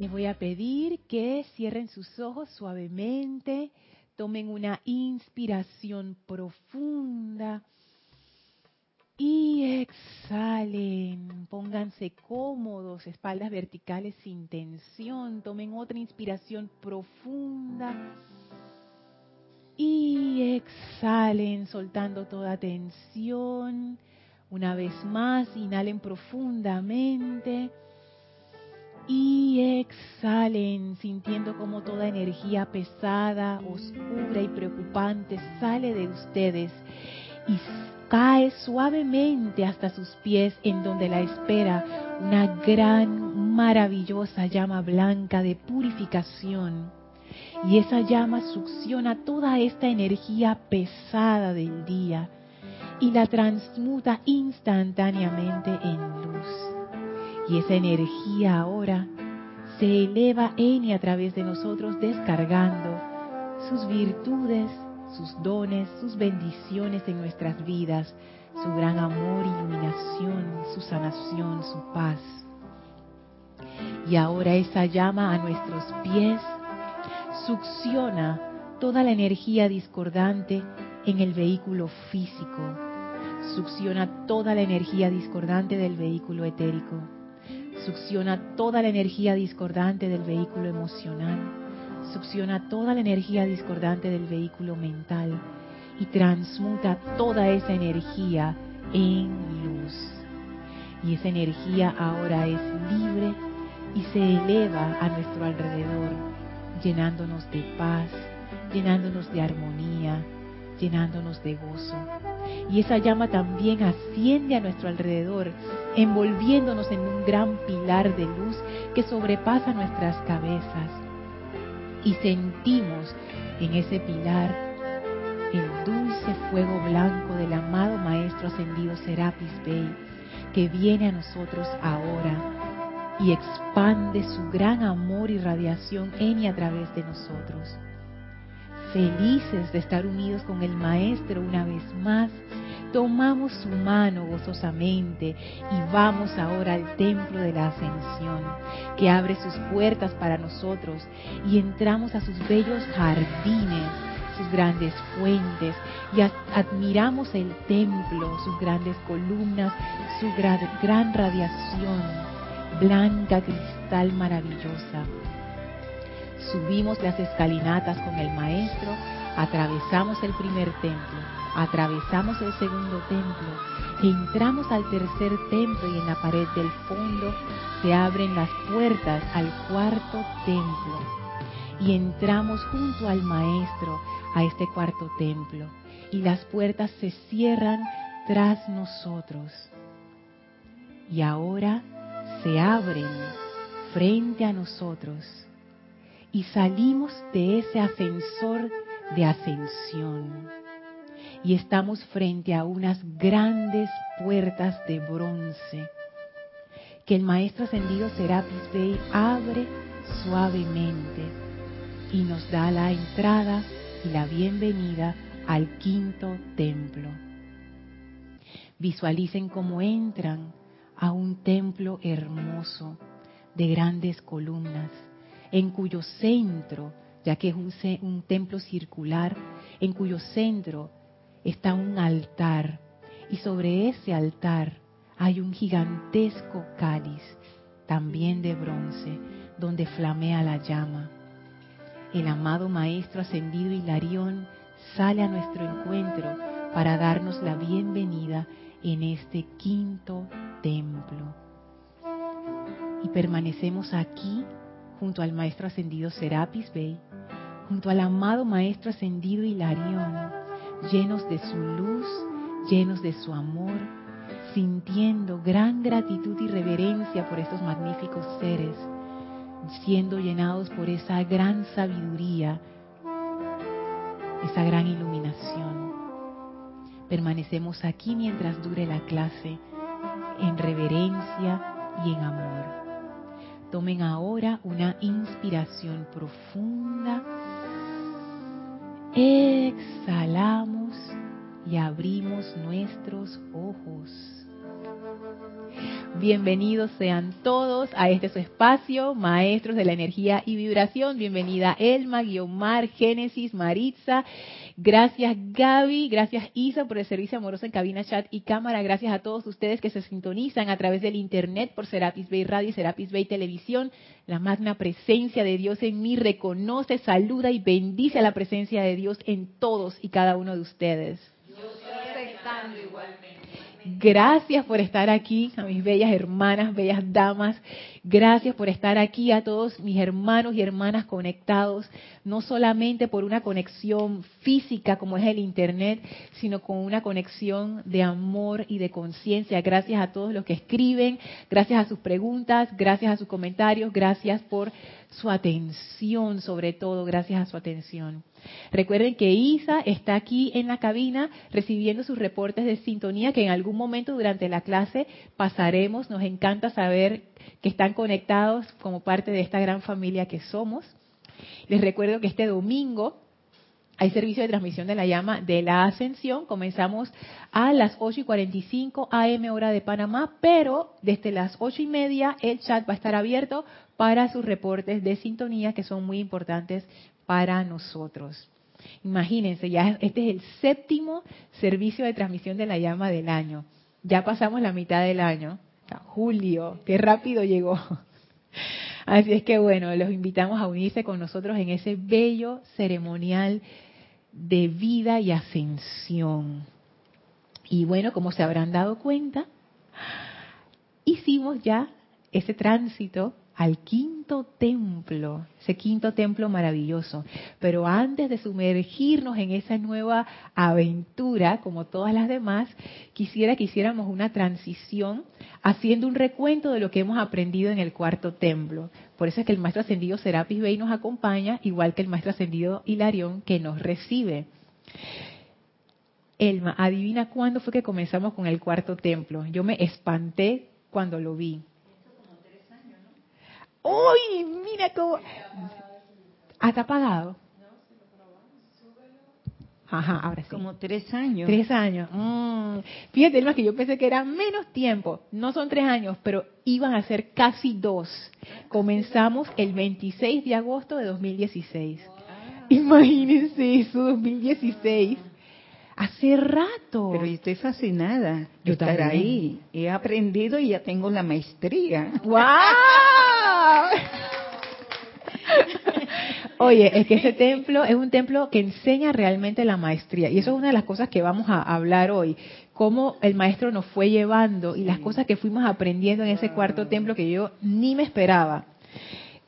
Les voy a pedir que cierren sus ojos suavemente, tomen una inspiración profunda y exhalen. Pónganse cómodos, espaldas verticales sin tensión. Tomen otra inspiración profunda y exhalen soltando toda tensión. Una vez más, inhalen profundamente y exhalen sintiendo como toda energía pesada, oscura y preocupante sale de ustedes y cae suavemente hasta sus pies en donde la espera una gran, maravillosa llama blanca de purificación. Y esa llama succiona toda esta energía pesada del día y la transmuta instantáneamente en luz. Y esa energía ahora se eleva en y a través de nosotros descargando sus virtudes, sus dones, sus bendiciones en nuestras vidas, su gran amor, iluminación, su sanación, su paz. Y ahora esa llama a nuestros pies succiona toda la energía discordante en el vehículo físico, succiona toda la energía discordante del vehículo etérico succiona toda la energía discordante del vehículo emocional, succiona toda la energía discordante del vehículo mental y transmuta toda esa energía en luz. Y esa energía ahora es libre y se eleva a nuestro alrededor, llenándonos de paz, llenándonos de armonía, llenándonos de gozo. Y esa llama también asciende a nuestro alrededor, envolviéndonos en un gran pilar de luz que sobrepasa nuestras cabezas. Y sentimos en ese pilar el dulce fuego blanco del amado Maestro Ascendido Serapis Bey, que viene a nosotros ahora y expande su gran amor y radiación en y a través de nosotros felices de estar unidos con el Maestro una vez más, tomamos su mano gozosamente y vamos ahora al templo de la ascensión, que abre sus puertas para nosotros y entramos a sus bellos jardines, sus grandes fuentes y admiramos el templo, sus grandes columnas, su gran radiación, blanca cristal maravillosa. Subimos las escalinatas con el maestro, atravesamos el primer templo, atravesamos el segundo templo, entramos al tercer templo y en la pared del fondo se abren las puertas al cuarto templo. Y entramos junto al maestro a este cuarto templo y las puertas se cierran tras nosotros. Y ahora se abren frente a nosotros y salimos de ese ascensor de ascensión y estamos frente a unas grandes puertas de bronce que el maestro ascendido Serapis Bey abre suavemente y nos da la entrada y la bienvenida al quinto templo. Visualicen cómo entran a un templo hermoso de grandes columnas en cuyo centro, ya que es un, templo circular, en cuyo centro está un altar y sobre ese altar hay un gigantesco cáliz, también de bronce, donde flamea la llama. El amado Maestro Ascendido Hilarión sale a nuestro encuentro para darnos la bienvenida en este quinto templo. Y permanecemos aquí junto al Maestro Ascendido Serapis Bey, junto al amado Maestro Ascendido Hilarión, llenos de su luz, llenos de su amor, sintiendo gran gratitud y reverencia por estos magníficos seres, siendo llenados por esa gran sabiduría, esa gran iluminación. Permanecemos aquí mientras dure la clase, en reverencia y en amor. Tomen ahora una inspiración profunda. Exhalamos y abrimos nuestros ojos. Bienvenidos sean todos a este su espacio, maestros de la energía y vibración. Bienvenida Elma, Guiomar, Génesis, Maritza. Gracias Gaby, gracias Isa por el servicio amoroso en cabina, chat y cámara. Gracias a todos ustedes que se sintonizan a través del internet por Serapis Bay Radio y Serapis Bay Televisión. La magna presencia de Dios en mí reconoce, saluda y bendice a la presencia de Dios en todos y cada uno de ustedes. Yo estoy igualmente. Gracias por estar aquí, a mis bellas hermanas, bellas damas. Gracias por estar aquí a todos mis hermanos y hermanas conectados, no solamente por una conexión física como es el Internet, sino con una conexión de amor y de conciencia. Gracias a todos los que escriben, gracias a sus preguntas, gracias a sus comentarios, gracias por su atención, sobre todo, gracias a su atención. Recuerden que Isa está aquí en la cabina recibiendo sus reportes de sintonía que en algún momento durante la clase pasaremos. Nos encanta saber que están conectados como parte de esta gran familia que somos. Les recuerdo que este domingo hay servicio de transmisión de la llama de la ascensión. Comenzamos a las 8 y 45 AM hora de Panamá, pero desde las 8 y media el chat va a estar abierto para sus reportes de sintonía que son muy importantes para nosotros. Imagínense, ya este es el séptimo servicio de transmisión de la llama del año. Ya pasamos la mitad del año. Julio, qué rápido llegó. Así es que bueno, los invitamos a unirse con nosotros en ese bello ceremonial de vida y ascensión. Y bueno, como se habrán dado cuenta, hicimos ya ese tránsito al quinto templo, ese quinto templo maravilloso. Pero antes de sumergirnos en esa nueva aventura, como todas las demás, quisiera que hiciéramos una transición haciendo un recuento de lo que hemos aprendido en el cuarto templo. Por eso es que el maestro ascendido Serapis Bey nos acompaña, igual que el maestro ascendido Hilarión que nos recibe. Elma, adivina cuándo fue que comenzamos con el cuarto templo. Yo me espanté cuando lo vi. ¡Uy! Mira cómo. ¿Hasta apagado? Ajá, ahora sí. Como tres años. Tres años. Mm. Fíjate, más que yo pensé que era menos tiempo. No son tres años, pero iban a ser casi dos. Comenzamos el 26 de agosto de 2016. Ah. Imagínense eso, 2016. Hace rato. Pero yo estoy fascinada de estar ahí. He aprendido y ya tengo la maestría. ¡Wow! Oye, es que ese templo es un templo que enseña realmente la maestría. Y eso es una de las cosas que vamos a hablar hoy. Cómo el maestro nos fue llevando y las cosas que fuimos aprendiendo en ese cuarto templo que yo ni me esperaba.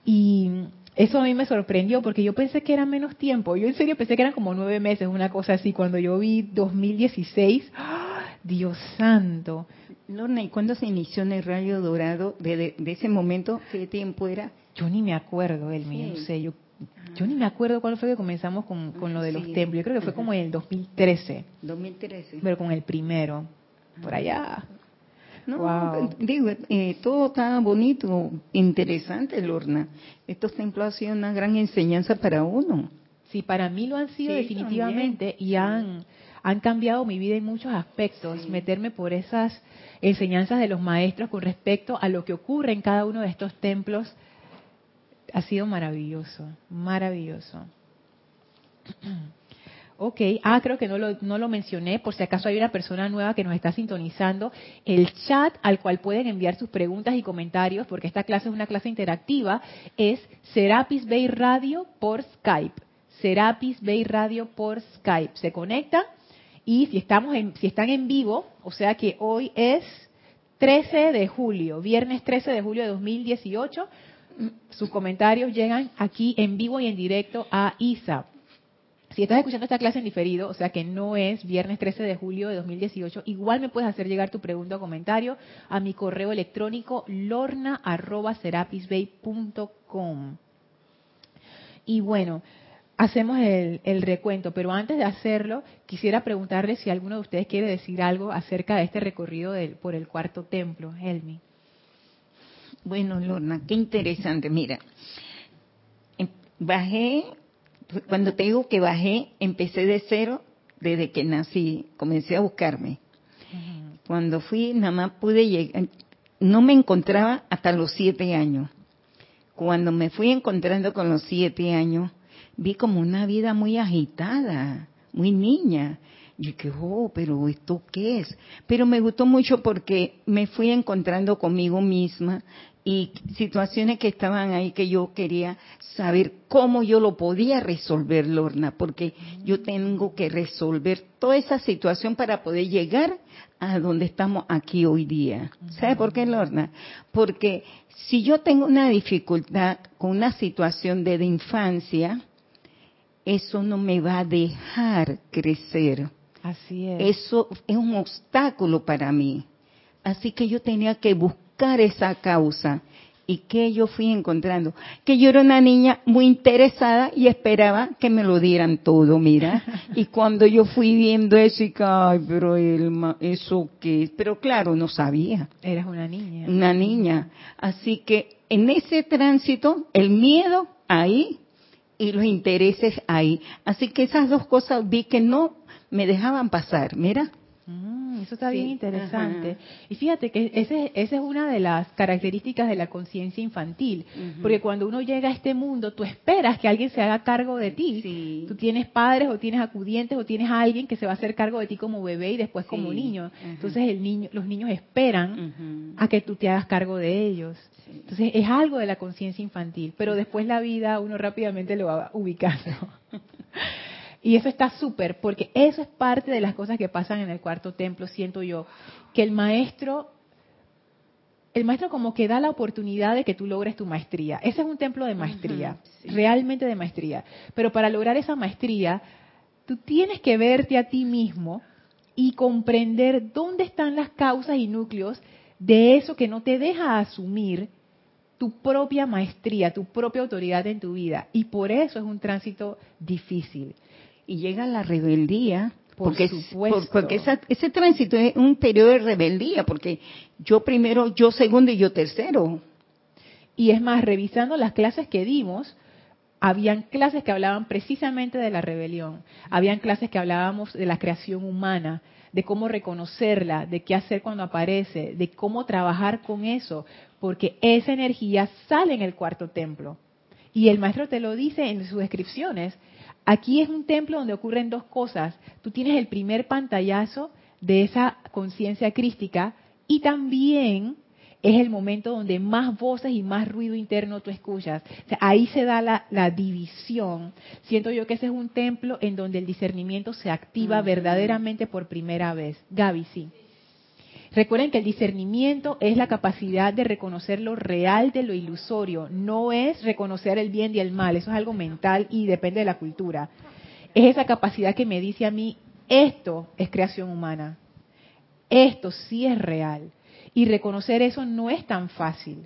Y eso a mí me sorprendió porque yo pensé que era menos tiempo. Yo en serio pensé que eran como nueve meses, una cosa así. Cuando yo vi 2016, ¡ah! Dios santo. Lorna, ¿y cuándo se inició en el rayo dorado? De, ese momento, ¿qué tiempo era? Yo ni me acuerdo, él no sé. Yo, yo ni me acuerdo cuándo fue que comenzamos con, con lo de los templos. Yo creo que fue como en el 2013. 2013. Pero con el primero, por allá. No, digo, eh, todo está bonito, interesante, Lorna. Estos templos han sido una gran enseñanza para uno. Sí, para mí lo han sido definitivamente y han, han cambiado mi vida en muchos aspectos. Meterme por esas enseñanzas de los maestros con respecto a lo que ocurre en cada uno de estos templos ha sido maravilloso, maravilloso. Ok, ah, creo que no lo, no lo mencioné, por si acaso hay una persona nueva que nos está sintonizando. El chat al cual pueden enviar sus preguntas y comentarios, porque esta clase es una clase interactiva, es Serapis Bay Radio por Skype. Serapis Bay Radio por Skype. Se conecta y si, estamos en, si están en vivo, o sea que hoy es 13 de julio, viernes 13 de julio de 2018, sus comentarios llegan aquí en vivo y en directo a ISA si estás escuchando esta clase en diferido, o sea que no es viernes 13 de julio de 2018, igual me puedes hacer llegar tu pregunta o comentario a mi correo electrónico lorna.serapisbay.com. Y bueno, hacemos el, el, recuento, pero antes de hacerlo, quisiera preguntarle si alguno de ustedes quiere decir algo acerca de este recorrido del, por el cuarto templo. Helmi. Bueno, Lorna, qué interesante. Mira, em, bajé cuando te digo que bajé, empecé de cero desde que nací, comencé a buscarme. Cuando fui, nada más pude llegar, no me encontraba hasta los siete años. Cuando me fui encontrando con los siete años, vi como una vida muy agitada, muy niña. Y dije, oh, pero ¿esto qué es? Pero me gustó mucho porque me fui encontrando conmigo misma y situaciones que estaban ahí que yo quería saber cómo yo lo podía resolver, Lorna, porque yo tengo que resolver toda esa situación para poder llegar a donde estamos aquí hoy día. ¿Sabe por qué, Lorna? Porque si yo tengo una dificultad con una situación de, de infancia, eso no me va a dejar crecer. Así es. Eso es un obstáculo para mí. Así que yo tenía que buscar esa causa. ¿Y que yo fui encontrando? Que yo era una niña muy interesada y esperaba que me lo dieran todo, mira. y cuando yo fui viendo eso, y ay, pero Elma, ¿eso qué? Pero claro, no sabía. Eras una niña. Una niña. Así que en ese tránsito, el miedo ahí y los intereses ahí. Así que esas dos cosas vi que no me dejaban pasar, mira. Mm, eso está bien interesante. Y fíjate que ese, esa es una de las características de la conciencia infantil, porque cuando uno llega a este mundo, tú esperas que alguien se haga cargo de ti. Tú tienes padres o tienes acudientes o tienes a alguien que se va a hacer cargo de ti como bebé y después como niño. Entonces el niño, los niños esperan a que tú te hagas cargo de ellos. Entonces es algo de la conciencia infantil, pero después la vida uno rápidamente lo va ubicando. Y eso está súper, porque eso es parte de las cosas que pasan en el cuarto templo, siento yo, que el maestro, el maestro como que da la oportunidad de que tú logres tu maestría. Ese es un templo de maestría, realmente de maestría. Pero para lograr esa maestría, tú tienes que verte a ti mismo y comprender dónde están las causas y núcleos de eso que no te deja asumir tu propia maestría, tu propia autoridad en tu vida. Y por eso es un tránsito difícil y llega la rebeldía, porque, porque ese tránsito es un periodo de rebeldía, porque yo primero, yo segundo y yo tercero. Y es más, revisando las clases que dimos, habían clases que hablaban precisamente de la rebelión, habían clases que hablábamos de la creación humana, de cómo reconocerla, de qué hacer cuando aparece, de cómo trabajar con eso, porque esa energía sale en el cuarto templo. Y el maestro te lo dice en sus descripciones, Aquí es un templo donde ocurren dos cosas. Tú tienes el primer pantallazo de esa conciencia crística y también es el momento donde más voces y más ruido interno tú escuchas. ahí se da la, división. Siento yo que ese es un templo en donde el discernimiento se activa verdaderamente por primera vez. Gaby, sí. Recuerden que el discernimiento es la capacidad de reconocer lo real de lo ilusorio, no es reconocer el bien y el mal, eso es algo mental y depende de la cultura. Es esa capacidad que me dice a mí, esto es creación humana, esto sí es real. Y reconocer eso no es tan fácil.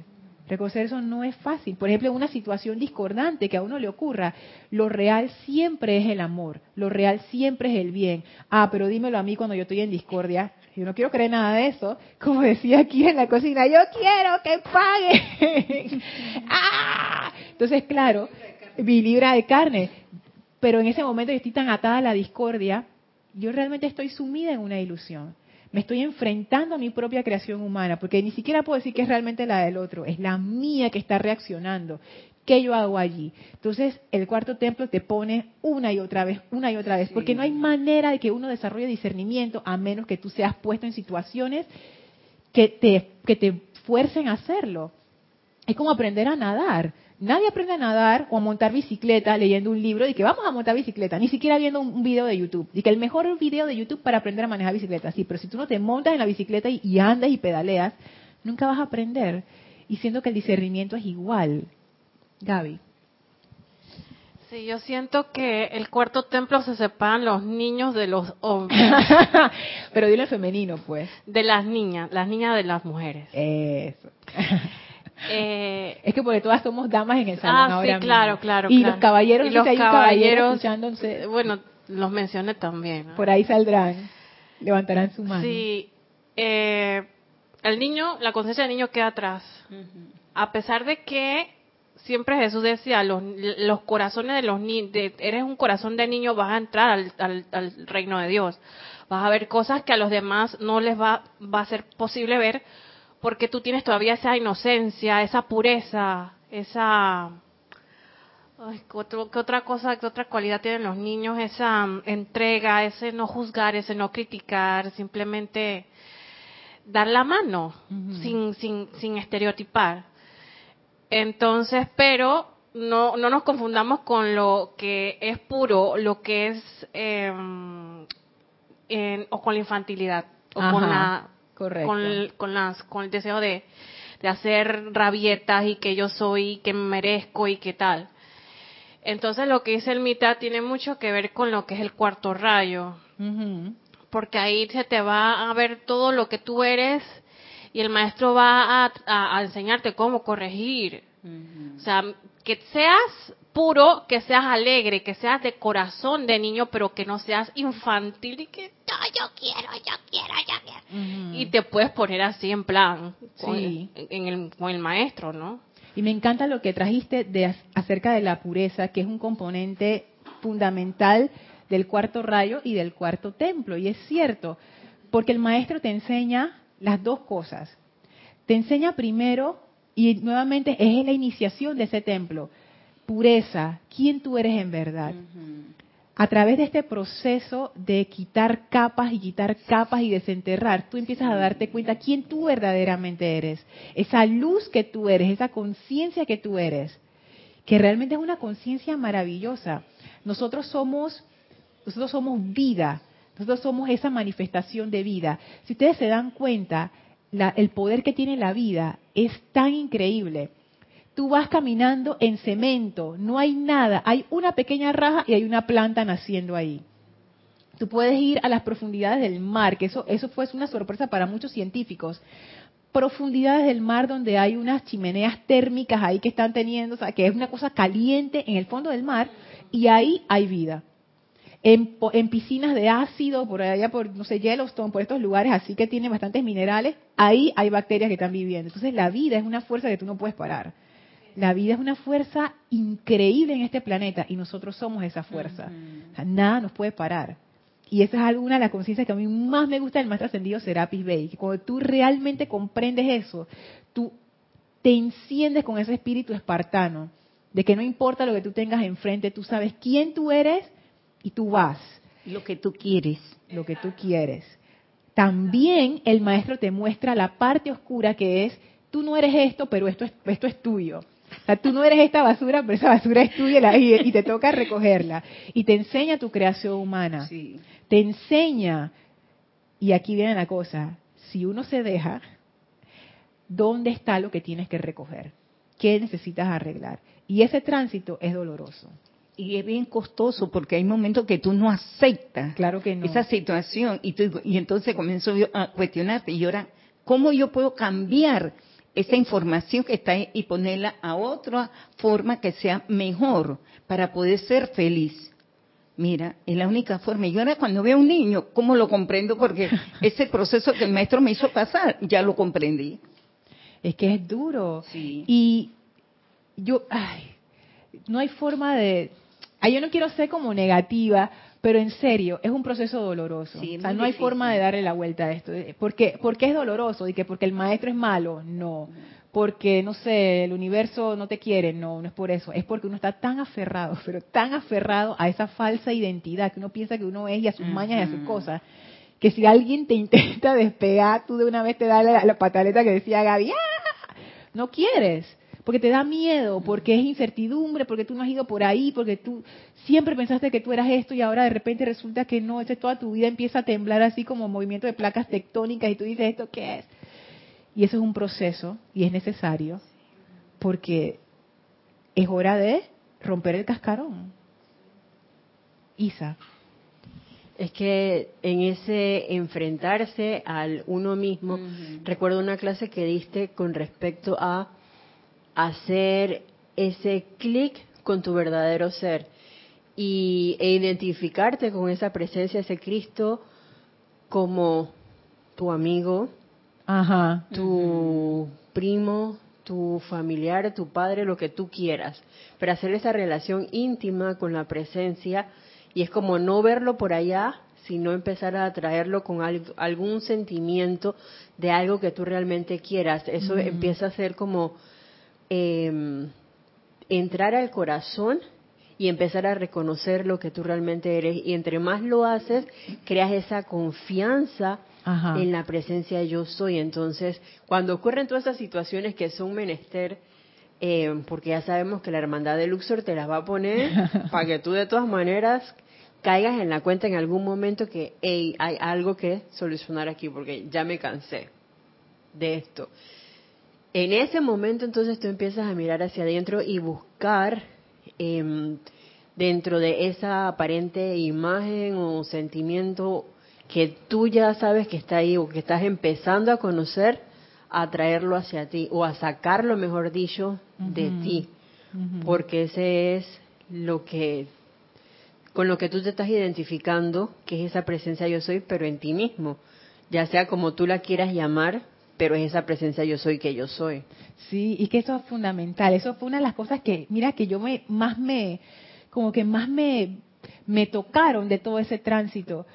Reconocer eso no es fácil. Por ejemplo, una situación discordante que a uno le ocurra, lo real siempre es el amor, lo real siempre es el bien. Ah, pero dímelo a mí cuando yo estoy en discordia. Yo no quiero creer nada de eso. Como decía aquí en la cocina, yo quiero que pague. ¡Ah! Entonces, claro, mi libra de carne. Pero en ese momento yo estoy tan atada a la discordia, yo realmente estoy sumida en una ilusión. Me estoy enfrentando a mi propia creación humana, porque ni siquiera puedo decir que es realmente la del otro, es la mía que está reaccionando. ¿Qué yo hago allí? Entonces, el cuarto templo te pone una y otra vez, una y otra vez, porque no hay manera de que uno desarrolle discernimiento a menos que tú seas puesto en situaciones que te, que te fuercen a hacerlo. Es como aprender a nadar. Nadie aprende a nadar o a montar bicicleta leyendo un libro y que vamos a montar bicicleta, ni siquiera viendo un, video de YouTube. Y que el mejor video de YouTube para aprender a manejar bicicleta, sí, pero si tú no te montas en la bicicleta y, y andas y pedaleas, nunca vas a aprender. Y siento que el discernimiento es igual. Gaby. Sí, yo siento que el cuarto templo se separan los niños de los hombres. Pero dile femenino, pues. De las niñas, las niñas de las mujeres. Eso. Eh, es que porque todas somos damas en el salón ah, sí, claro, claro. Y los caballeros, y los caballeros, bueno, los mencioné también. Por ahí saldrán, levantarán su mano. Sí, eh, el niño, la conciencia del niño queda atrás. A pesar de que siempre Jesús decía, los, los corazones de los niños, eres un corazón de niño, vas a entrar al, reino de Dios. Vas a ver cosas que a los demás no les va, va a ser posible ver porque tú tienes todavía esa inocencia, esa pureza, esa... ¿qué, otra cosa, qué otra cualidad tienen los niños? Esa mm, entrega, ese no juzgar, ese no criticar, simplemente dar la mano sin, sin, sin estereotipar. Entonces, pero no, no nos confundamos con lo que es puro, lo que es em, o con la infantilidad o con la con, con, las con el deseo de, de hacer rabietas y que yo soy que merezco y qué tal. Entonces lo que dice el mitad tiene mucho que ver con lo que es el cuarto rayo porque ahí se te va a ver todo lo que tú eres y el maestro va a, a, enseñarte cómo corregir o sea que seas puro, que seas alegre, que seas de corazón de niño, pero que no seas infantil y que yo quiero, yo quiero, yo quiero. Y te puedes poner así en plan con, en el, con el maestro, ¿no? Y me encanta lo que trajiste de, acerca de la pureza, que es un componente fundamental del cuarto rayo y del cuarto templo. Y es cierto, porque el maestro te enseña las dos cosas. Te enseña primero, y nuevamente es la iniciación de ese templo, pureza, quién tú eres en verdad. A través de este proceso de quitar capas y quitar capas y desenterrar, tú empiezas a darte cuenta quién tú verdaderamente eres. Esa luz que tú eres, esa conciencia que tú eres, que realmente es una conciencia maravillosa. Nosotros somos, nosotros somos vida, nosotros somos esa manifestación de vida. Si ustedes se dan cuenta, el poder que tiene la vida es tan increíble tú vas caminando en cemento, no hay nada, hay una pequeña raja y hay una planta naciendo ahí. Tú puedes ir a las profundidades del mar, que eso, eso fue una sorpresa para muchos científicos. Profundidades del mar donde hay unas chimeneas térmicas ahí que están teniendo, o sea, que es una cosa caliente en el fondo del mar, y ahí hay vida. En, en, piscinas de ácido, por allá por, no sé, Yellowstone, por estos lugares así que tienen bastantes minerales, ahí hay bacterias que están viviendo. Entonces la vida es una fuerza que tú no puedes parar. La vida es una fuerza increíble en este planeta y nosotros somos esa fuerza. nada nos puede parar. Y esa es alguna de las conciencias que a mí más me gusta del maestro ascendido Serapis Bey, que cuando tú realmente comprendes eso, tú te enciendes con ese espíritu espartano, de que no importa lo que tú tengas enfrente, tú sabes quién tú eres y tú vas. Lo que tú quieres. Lo que tú quieres. También el maestro te muestra la parte oscura que es, tú no eres esto, pero esto es, esto es tuyo. O sea, tú no eres esta basura, pero esa basura es tuya y, te toca recogerla. Y te enseña tu creación humana. Te enseña, y aquí viene la cosa, si uno se deja, ¿dónde está lo que tienes que recoger? ¿Qué necesitas arreglar? Y ese tránsito es doloroso. Y es bien costoso porque hay momentos que tú no aceptas claro que esa situación y, y entonces comienzo a cuestionarte y ahora, ¿cómo yo puedo cambiar esa información que está ahí y ponerla a otra forma que sea mejor para poder ser feliz. Mira, es la única forma. Y ahora cuando veo a un niño, ¿cómo lo comprendo? Porque ese proceso que el maestro me hizo pasar, ya lo comprendí. Es que es duro. Y yo, ay, no hay forma de... Ay, yo no quiero ser como negativa, pero en serio, es un proceso doloroso. o sea, no hay forma de darle la vuelta a esto. ¿Por qué? es doloroso? ¿Y que porque el maestro es malo? No. Porque, no sé, el universo no te quiere. No, no es por eso. Es porque uno está tan aferrado, pero tan aferrado a esa falsa identidad que uno piensa que uno es y a sus mañas y a sus cosas. Que si alguien te intenta despegar, tú de una vez te das la, pataleta que decía Gaby. ¡Ah! No quieres porque te da miedo, porque es incertidumbre, porque tú no has ido por ahí, porque tú siempre pensaste que tú eras esto y ahora de repente resulta que no, es toda tu vida empieza a temblar así como movimiento de placas tectónicas y tú dices, ¿esto qué es? Y eso es un proceso y es necesario porque es hora de romper el cascarón. Isa. Es que en ese enfrentarse al uno mismo, recuerdo una clase que diste con respecto a hacer ese clic con tu verdadero ser y, e identificarte con esa presencia, ese Cristo, como tu amigo, Ajá. tu primo, tu familiar, tu padre, lo que tú quieras, pero hacer esa relación íntima con la presencia y es como no verlo por allá, sino empezar a atraerlo con algún sentimiento de algo que tú realmente quieras. Eso empieza a ser como em, entrar al corazón y empezar a reconocer lo que tú realmente eres. Y entre más lo haces, creas esa confianza en la presencia de yo soy. Entonces, cuando ocurren todas esas situaciones que son menester, eh, porque ya sabemos que la hermandad de Luxor te las va a poner para que tú de todas maneras caigas en la cuenta en algún momento que hey, hay algo que solucionar aquí porque ya me cansé de esto. En ese momento entonces tú empiezas a mirar hacia adentro y buscar eh, dentro de esa aparente imagen o sentimiento que tú ya sabes que está ahí o que estás empezando a conocer, a traerlo hacia ti o a sacarlo, mejor dicho, de ti. Porque ese es lo que, con lo que tú te estás identificando, que es esa presencia yo soy, pero en ti mismo. Ya sea como tú la quieras llamar, pero es esa presencia yo soy que yo soy. Sí, y que eso es fundamental. Eso fue una de las cosas que, mira, que yo me, más me, como que más me, me tocaron de todo ese tránsito.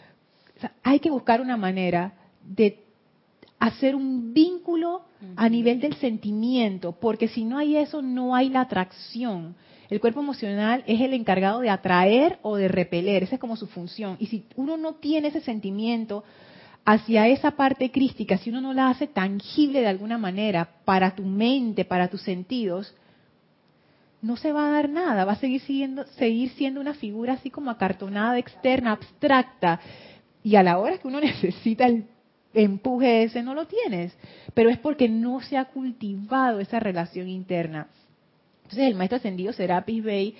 hay que buscar una manera de hacer un vínculo a nivel del sentimiento, porque si no hay eso, no hay la atracción. El cuerpo emocional es el encargado de atraer o de repeler, esa es como su función. Y si uno no tiene ese sentimiento, hacia esa parte crística, si uno no la hace tangible de alguna manera para tu mente, para tus sentidos, no se va a dar nada, va a seguir, siguiendo, seguir siendo una figura así como acartonada, externa, abstracta. Y a la hora que uno necesita el empuje ese, no lo tienes. Pero es porque no se ha cultivado esa relación interna. Entonces el maestro ascendido Serapis Bey,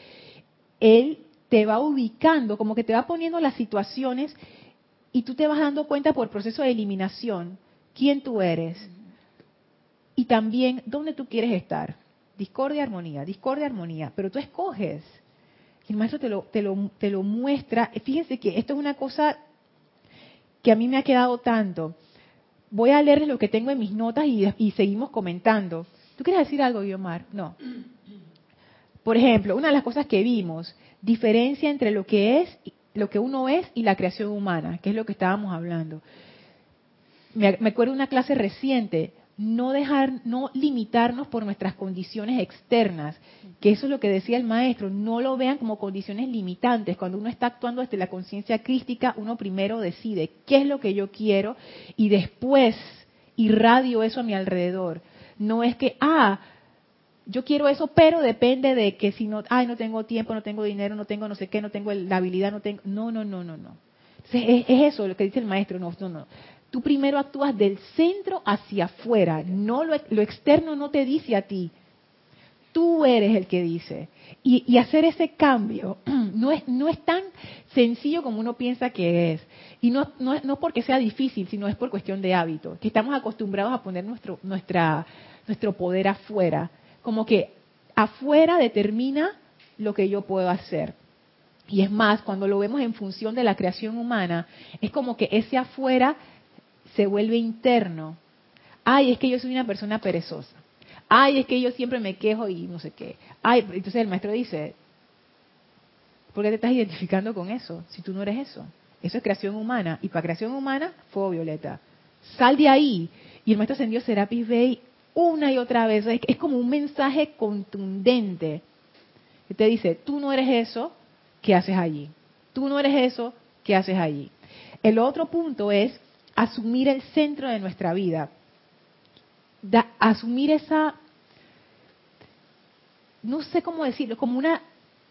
él te va ubicando, como que te va poniendo las situaciones y tú te vas dando cuenta por proceso de eliminación quién tú eres y también dónde tú quieres estar. Discordia, armonía, discordia, armonía, pero tú escoges. El maestro te lo, te lo, te lo muestra. Fíjense que esto es una cosa que a mí me ha quedado tanto. Voy a leerles lo que tengo en mis notas y, y seguimos comentando. ¿Tú quieres decir algo, Guiomar? No. Por ejemplo, una de las cosas que vimos, diferencia entre lo que es lo que uno es y la creación humana, que es lo que estábamos hablando. Me, acuerdo de una clase reciente, no dejar, no limitarnos por nuestras condiciones externas, que eso es lo que decía el maestro, no lo vean como condiciones limitantes. Cuando uno está actuando desde la conciencia crística, uno primero decide qué es lo que yo quiero y después irradio eso a mi alrededor. No es que, ah, yo quiero eso, pero depende de que si no, ay, no tengo tiempo, no tengo dinero, no tengo no sé qué, no tengo la habilidad, no tengo, no, no, no, no, no. es, eso lo que dice el maestro, no, no, no. Tú primero actúas del centro hacia afuera, no lo, lo externo no te dice a ti, tú eres el que dice. Y, y, hacer ese cambio no es, no es tan sencillo como uno piensa que es. Y no, no, no porque sea difícil, sino es por cuestión de hábito, que estamos acostumbrados a poner nuestro, nuestra, nuestro poder afuera como que afuera determina lo que yo puedo hacer. Y es más, cuando lo vemos en función de la creación humana, es como que ese afuera se vuelve interno. Ay, es que yo soy una persona perezosa. Ay, es que yo siempre me quejo y no sé qué. Ay, entonces el maestro dice, ¿por qué te estás identificando con eso? Si tú no eres eso. Eso es creación humana. Y para creación humana, fuego violeta. Sal de ahí. Y el maestro ascendió Serapis Bey una y otra vez. Es, como un mensaje contundente que te dice, tú no eres eso, ¿qué haces allí? Tú no eres eso, ¿qué haces allí? El otro punto es asumir el centro de nuestra vida. asumir esa, no sé cómo decirlo, como una,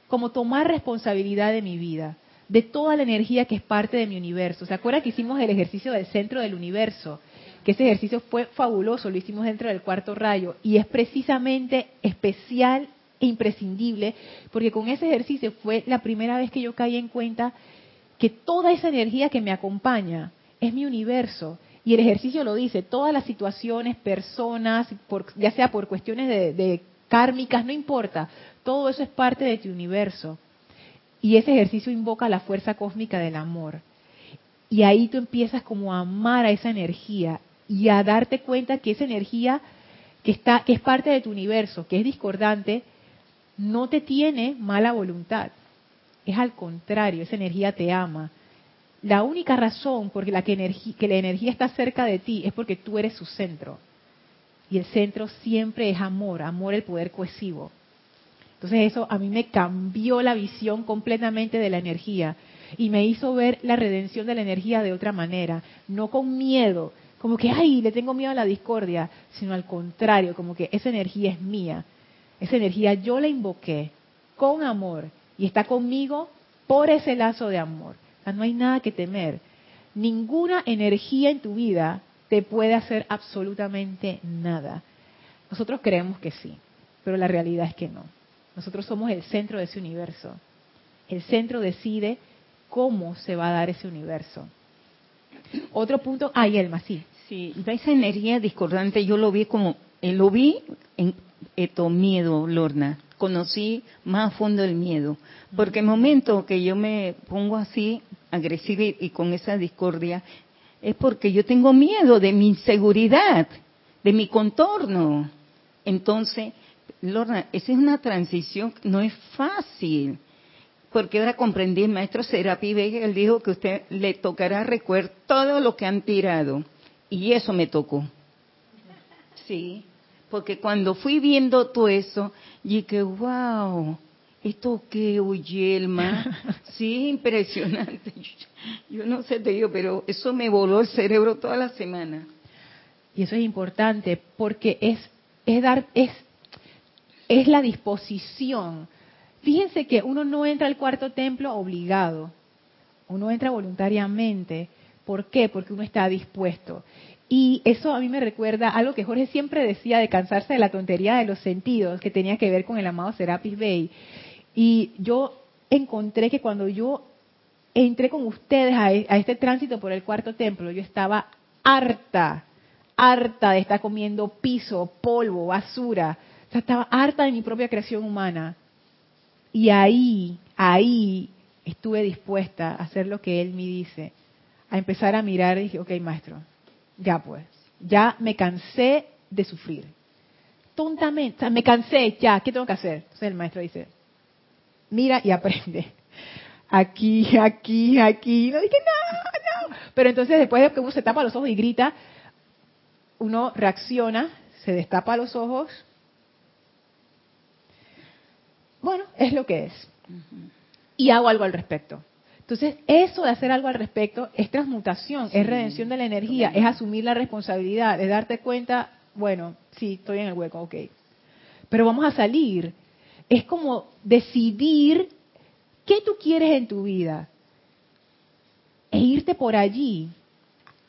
como tomar responsabilidad de mi vida, de toda la energía que es parte de mi universo. ¿Se acuerdan que hicimos el ejercicio del centro del universo? Que ese ejercicio fue fabuloso, lo hicimos dentro del cuarto rayo y es precisamente especial e imprescindible porque con ese ejercicio fue la primera vez que yo caí en cuenta que toda esa energía que me acompaña es mi universo y el ejercicio lo dice, todas las situaciones, personas, ya sea por cuestiones de, de kármicas, no importa, todo eso es parte de tu universo. Y ese ejercicio invoca la fuerza cósmica del amor. Y ahí tú empiezas como a amar a esa energía y a darte cuenta que esa energía que está que es parte de tu universo, que es discordante, no te tiene mala voluntad. Es al contrario, esa energía te ama. la única razón por la que, que la energía está cerca de ti es porque tú eres su centro. Y el centro siempre es amor, amor el poder cohesivo. Entonces eso a mí me cambió la visión completamente de la energía y me hizo ver la redención de la energía de otra manera, no con miedo, como que, ay, le tengo miedo a la discordia, sino al contrario, como que esa energía es mía, esa energía yo la invoqué con amor y está conmigo por ese lazo de amor. O sea, no hay nada que temer. Ninguna energía en tu vida te puede hacer absolutamente nada. Nosotros creemos que sí, pero la realidad es que no. Nosotros somos el centro de ese universo. El centro decide cómo se va a dar ese universo. Otro punto, ay, Elma, sí. Sí, esa energía discordante yo lo vi como, eh, lo vi en esto, miedo, Lorna. Conocí más a fondo el miedo. Porque el momento que yo me pongo así, agresiva y con esa discordia, es porque yo tengo miedo de mi inseguridad, de mi contorno. Entonces, Lorna, esa es una transición, no es fácil. Porque ahora comprendí, el maestro Serapi Vega, él dijo que usted le tocará recuerdo todo lo que han tirado. Y eso me tocó. Sí, porque cuando fui viendo todo eso, dije, wow, ¿esto qué, Uyelma? Sí, impresionante. Yo no sé de ello, pero eso me voló el cerebro toda la semana. Y eso es importante porque es, es dar, es es la disposición. Fíjense que uno no entra al cuarto templo obligado, uno entra voluntariamente. ¿Por qué? Porque uno está dispuesto. Y eso a mí me recuerda algo que Jorge siempre decía de cansarse de la tontería de los sentidos, que tenía que ver con el amado Serapis Bey. Y yo encontré que cuando yo entré con ustedes a, a este tránsito por el cuarto templo, yo estaba harta, harta de estar comiendo piso, polvo, basura, estaba harta de mi propia creación humana. Y ahí, ahí estuve dispuesta a hacer lo que él me dice, a empezar a mirar y dije, ok, maestro, ya pues, ya me cansé de sufrir. Tontamente, o sea, me cansé, ya, ¿qué tengo que hacer? Entonces el maestro dice, mira y aprende. Aquí, aquí, aquí. No dije, no, no. Pero entonces después de que uno se tapa los ojos y grita, uno reacciona, se destapa los ojos bueno, es lo que es. Y hago algo al respecto. Entonces, eso de hacer algo al respecto es transmutación, es redención de la energía, es asumir la responsabilidad, es darte cuenta, bueno, sí, estoy en el hueco, ok. Pero vamos a salir. Es como decidir qué tú quieres en tu vida e irte por allí,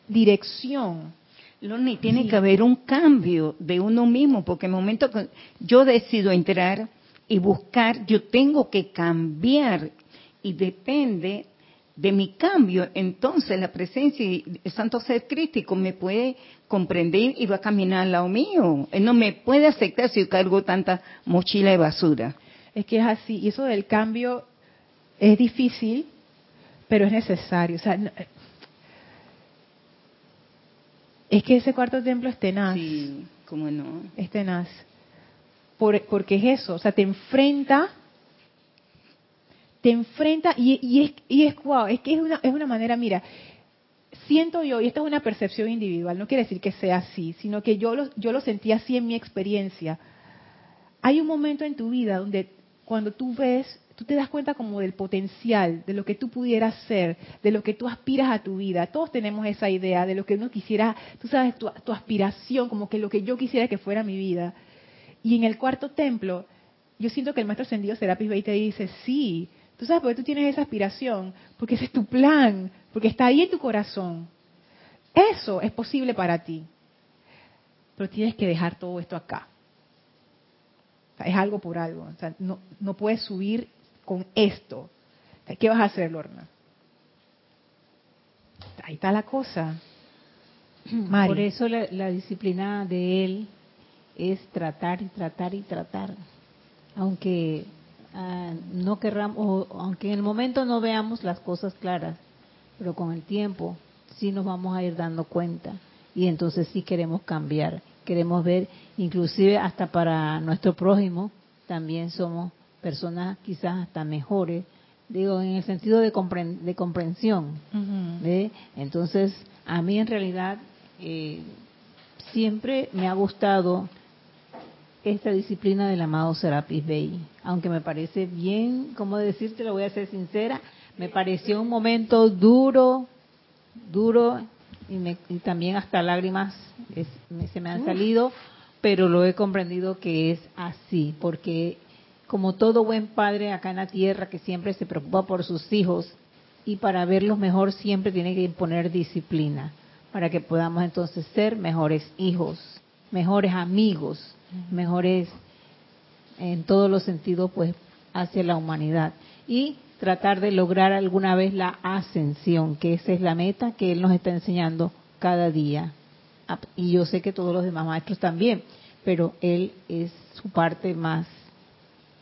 dirección. Loni, tiene que haber un cambio de uno mismo, porque en el momento que yo decido entrar, y buscar, yo tengo que cambiar y depende de mi cambio, entonces la presencia del Santo Ser Crítico me puede comprender y va a caminar al lado mío. Él no me puede aceptar si yo cargo tanta mochila de basura. Es que es así, y eso del cambio es difícil, pero es necesario. O sea, es que ese cuarto templo es tenaz. Sí, cómo no. Es tenaz porque es eso, o sea, te enfrenta, te enfrenta y, es, y es, wow, es que es una, es una manera, mira, siento yo, y esta es una percepción individual, no quiere decir que sea así, sino que yo lo, yo lo sentí así en mi experiencia. Hay un momento en tu vida donde cuando tú ves, tú te das cuenta como del potencial, de lo que tú pudieras ser, de lo que tú aspiras a tu vida. Todos tenemos esa idea de lo que uno quisiera, tú sabes, tu, tu aspiración, como que lo que yo quisiera que fuera mi vida. Y en el cuarto templo, yo siento que el maestro ascendido Serapis Bey te dice, sí, tú sabes por qué tú tienes esa aspiración, porque ese es tu plan, porque está ahí en tu corazón. Eso es posible para ti. Pero tienes que dejar todo esto acá. es algo por algo. no, no puedes subir con esto. ¿Qué vas a hacer, Lorna? Ahí está la cosa. Por eso la disciplina de él es tratar y tratar y tratar. Aunque ah, no querramos, aunque en el momento no veamos las cosas claras, pero con el tiempo sí nos vamos a ir dando cuenta. Y entonces sí queremos cambiar, queremos ver, inclusive hasta para nuestro prójimo, también somos personas quizás hasta mejores. Digo, en el sentido de, de comprensión. Entonces, a mí en realidad eh, siempre me ha gustado esta disciplina del amado Serapis Bey, aunque me parece bien, como decirte, lo voy a ser sincera, me pareció un momento duro, duro y, también hasta lágrimas se me han salido, pero lo he comprendido que es así, porque como todo buen padre acá en la tierra que siempre se preocupa por sus hijos y para verlos mejor siempre tiene que imponer disciplina para que podamos entonces ser mejores hijos, mejores amigos, mejores en todos los sentidos pues hacia la humanidad. Y tratar de lograr alguna vez la ascensión, que esa es la meta que él nos está enseñando cada día. Y yo sé que todos los demás maestros también, pero él es su parte más,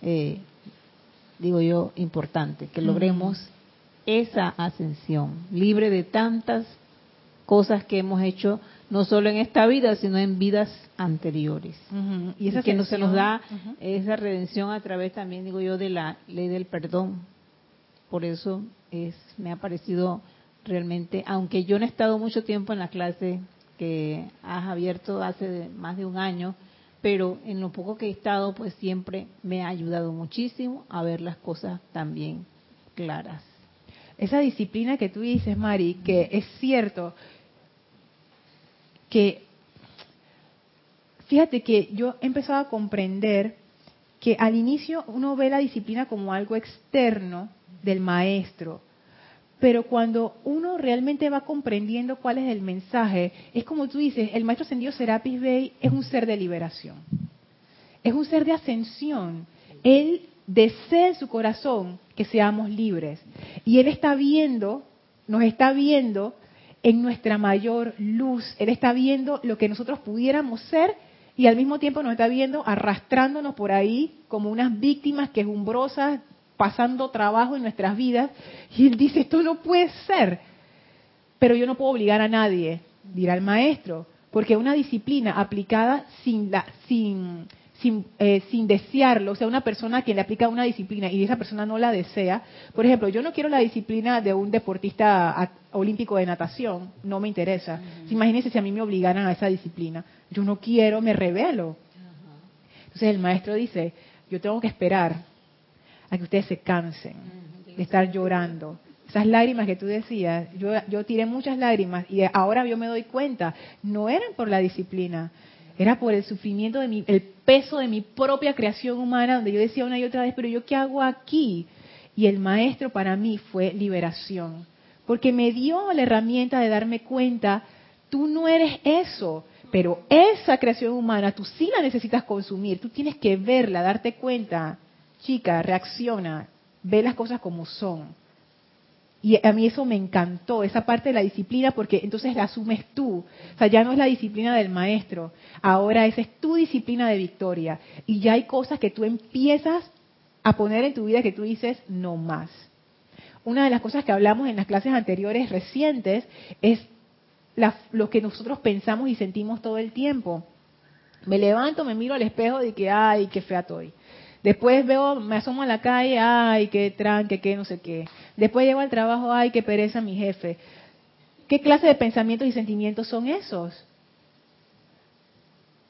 eh, digo yo, importante, que logremos esa ascensión, libre de tantas cosas que hemos hecho no solo en esta vida, sino en vidas anteriores. Y, esa que no se nos da esa redención a través también, digo yo, de la ley del perdón. Por eso es, me ha parecido realmente, aunque yo no he estado mucho tiempo en la clase que has abierto hace más de un año, pero en lo poco que he estado, pues siempre me ha ayudado muchísimo a ver las cosas también claras. Esa disciplina que tú dices, Mari, que es cierto, que fíjate que yo he empezado a comprender que al inicio uno ve la disciplina como algo externo del maestro, pero cuando uno realmente va comprendiendo cuál es el mensaje, es como tú dices, el maestro ascendido Serapis Bey es un ser de liberación, es un ser de ascensión. Él desea en su corazón que seamos libres y él está viendo, nos está viendo en nuestra mayor luz. Él está viendo lo que nosotros pudiéramos ser y al mismo tiempo nos está viendo arrastrándonos por ahí como unas víctimas quejumbrosas, pasando trabajo en nuestras vidas. Y él dice, esto no puede ser. Pero yo no puedo obligar a nadie, dirá el maestro, porque una disciplina aplicada sin, la, sin sin, eh, sin desearlo, o sea, una persona que le aplica una disciplina y esa persona no la desea, por ejemplo, yo no quiero la disciplina de un deportista olímpico de natación, no me interesa. Imagínense si a mí me obligaran a esa disciplina, yo no quiero, me revelo. Entonces el maestro dice, yo tengo que esperar a que ustedes se cansen de estar llorando. Esas lágrimas que tú decías, yo, yo tiré muchas lágrimas y ahora yo me doy cuenta, no eran por la disciplina, era por el sufrimiento de mi, el peso de mi propia creación humana, donde yo decía una y otra vez, pero yo qué hago aquí? Y el maestro para mí fue liberación, porque me dio la herramienta de darme cuenta, tú no eres eso, pero esa creación humana tú sí la necesitas consumir, tú tienes que verla, darte cuenta, chica, reacciona, ve las cosas como son. Y a mí eso me encantó, esa parte de la disciplina, porque entonces la asumes tú. O sea, ya no es la disciplina del maestro, ahora esa es tu disciplina de victoria. Y ya hay cosas que tú empiezas a poner en tu vida que tú dices, no más. Una de las cosas que hablamos en las clases anteriores recientes es lo que nosotros pensamos y sentimos todo el tiempo. Me levanto, me miro al espejo y que, ay, qué fea estoy. Después veo, me asomo a la calle, ay, qué tranque, qué no sé qué. Después llego al trabajo, ay, qué pereza mi jefe. ¿Qué clase de pensamientos y sentimientos son esos?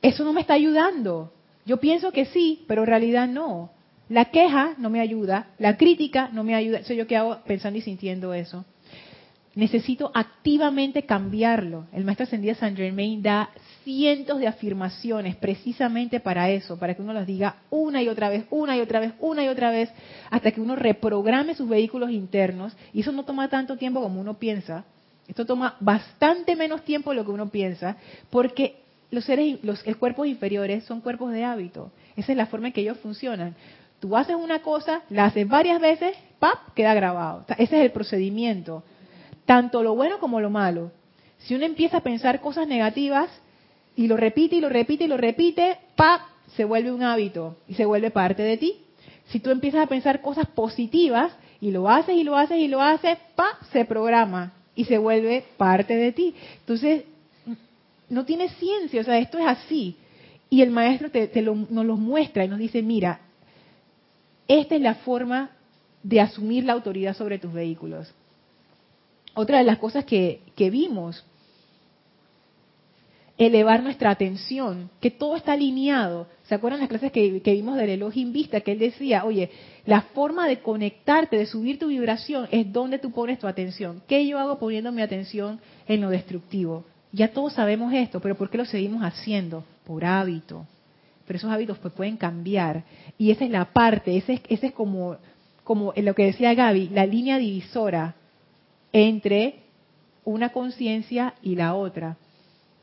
Eso no me está ayudando. Yo pienso que sí, pero en realidad no. La queja no me ayuda, la crítica no me ayuda. Soy yo que hago pensando y sintiendo eso. Necesito activamente cambiarlo. El maestro ascendido San Germain da cientos de afirmaciones precisamente para eso, para que uno las diga una y otra vez, una y otra vez, una y otra vez, hasta que uno reprograme sus vehículos internos. Y eso no toma tanto tiempo como uno piensa. Esto toma bastante menos tiempo de lo que uno piensa, porque los seres, los, cuerpos inferiores son cuerpos de hábito. Esa es la forma en que ellos funcionan. Tú haces una cosa, la haces varias veces, ¡pap! queda grabado. ese es el procedimiento. Tanto lo bueno como lo malo. Si uno empieza a pensar cosas negativas, y lo repite y lo repite y lo repite, ¡pa! se vuelve un hábito y se vuelve parte de ti. Si tú empiezas a pensar cosas positivas y lo haces y lo haces y lo haces, ¡pa! se programa y se vuelve parte de ti. Entonces, no tiene ciencia, o sea, esto es así. Y el maestro te, nos lo muestra y nos dice, mira, esta es la forma de asumir la autoridad sobre tus vehículos. Otra de las cosas que, que vimos, elevar nuestra atención, que todo está alineado. ¿Se acuerdan las clases que, vimos del Elohim Vista? Que él decía, oye, la forma de conectarte, de subir tu vibración, es donde tú pones tu atención. ¿Qué yo hago poniendo mi atención en lo destructivo? Ya todos sabemos esto, pero ¿por qué lo seguimos haciendo? Por hábito. Pero esos hábitos pues, pueden cambiar. Y esa es la parte, ese es, es como, como lo que decía Gaby, la línea divisora entre una conciencia y la otra.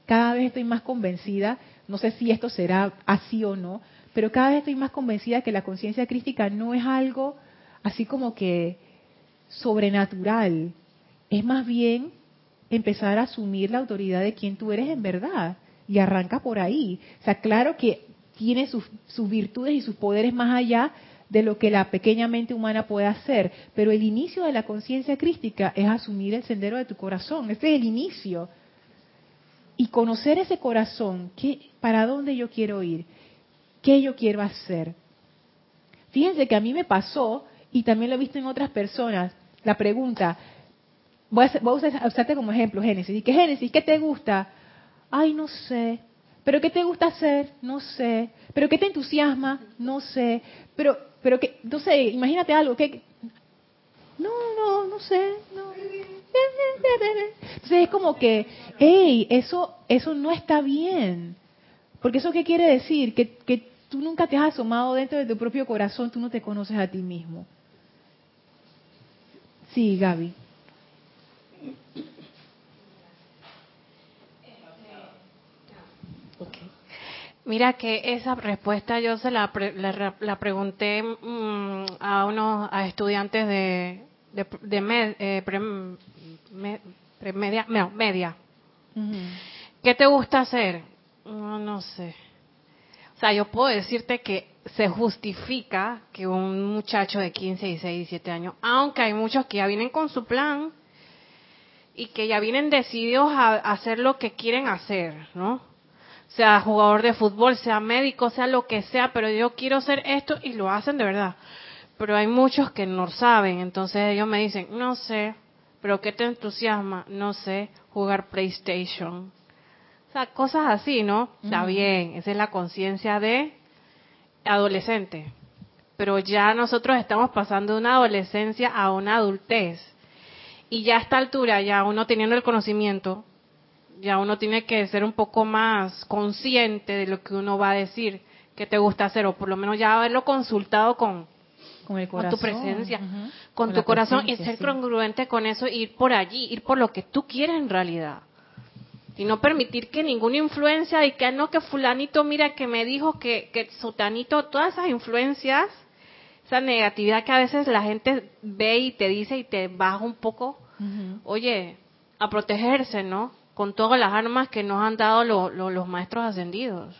Cada vez estoy más convencida, no sé si esto será así o no, pero cada vez estoy más convencida que la conciencia crística no es algo así como que sobrenatural, es más bien empezar a asumir la autoridad de quien tú eres en verdad y arranca por ahí. O sea, claro que tiene sus, sus virtudes y sus poderes más allá de lo que la pequeña mente humana puede hacer. Pero el inicio de la conciencia crística es asumir el sendero de tu corazón. Ese es el inicio. Y conocer ese corazón, ¿qué, ¿para dónde yo quiero ir? ¿Qué yo quiero hacer? Fíjense que a mí me pasó, y también lo he visto en otras personas, la pregunta, voy a, voy a usarte como ejemplo, Génesis. ¿Y qué Génesis? ¿Qué te gusta? Ay, no sé. ¿Pero qué te gusta hacer? No sé. ¿Pero qué te entusiasma? No sé. Pero pero que, no sé, imagínate algo, que, no, no, no sé, no. Entonces es como que, hey, eso, eso no está bien. Porque eso qué quiere decir? Que, que tú nunca te has asomado dentro de tu propio corazón, tú no te conoces a ti mismo. Sí, Gaby. Mira que esa respuesta yo se la, la, pregunté mm, a unos a estudiantes de, de, eh, media. No, media. ¿Qué te gusta hacer? No, no sé. O sea, yo puedo decirte que se justifica que un muchacho de 15, 16, 17 años, aunque hay muchos que ya vienen con su plan y que ya vienen decididos a hacer lo que quieren hacer, ¿no? Sea jugador de fútbol, sea médico, sea lo que sea, pero yo quiero hacer esto y lo hacen de verdad. Pero hay muchos que no saben, entonces ellos me dicen, no sé, pero ¿qué te entusiasma? No sé, jugar PlayStation. O sea, cosas así, ¿no? Está bien, esa es la conciencia de adolescente. Pero ya nosotros estamos pasando de una adolescencia a una adultez. Y ya a esta altura, ya uno teniendo el conocimiento, ya uno tiene que ser un poco más consciente de lo que uno va a decir que te gusta hacer, o por lo menos ya haberlo consultado con, con, tu presencia, con, tu corazón y ser congruente con eso, ir por allí, ir por lo que tú quieres en realidad. Y no permitir que ninguna influencia y que no, que fulanito, mira, que me dijo que, que sotanito, todas esas influencias, esa negatividad que a veces la gente ve y te dice y te baja un poco, oye, a protegerse, ¿no? Con todas las armas que nos han dado los maestros ascendidos.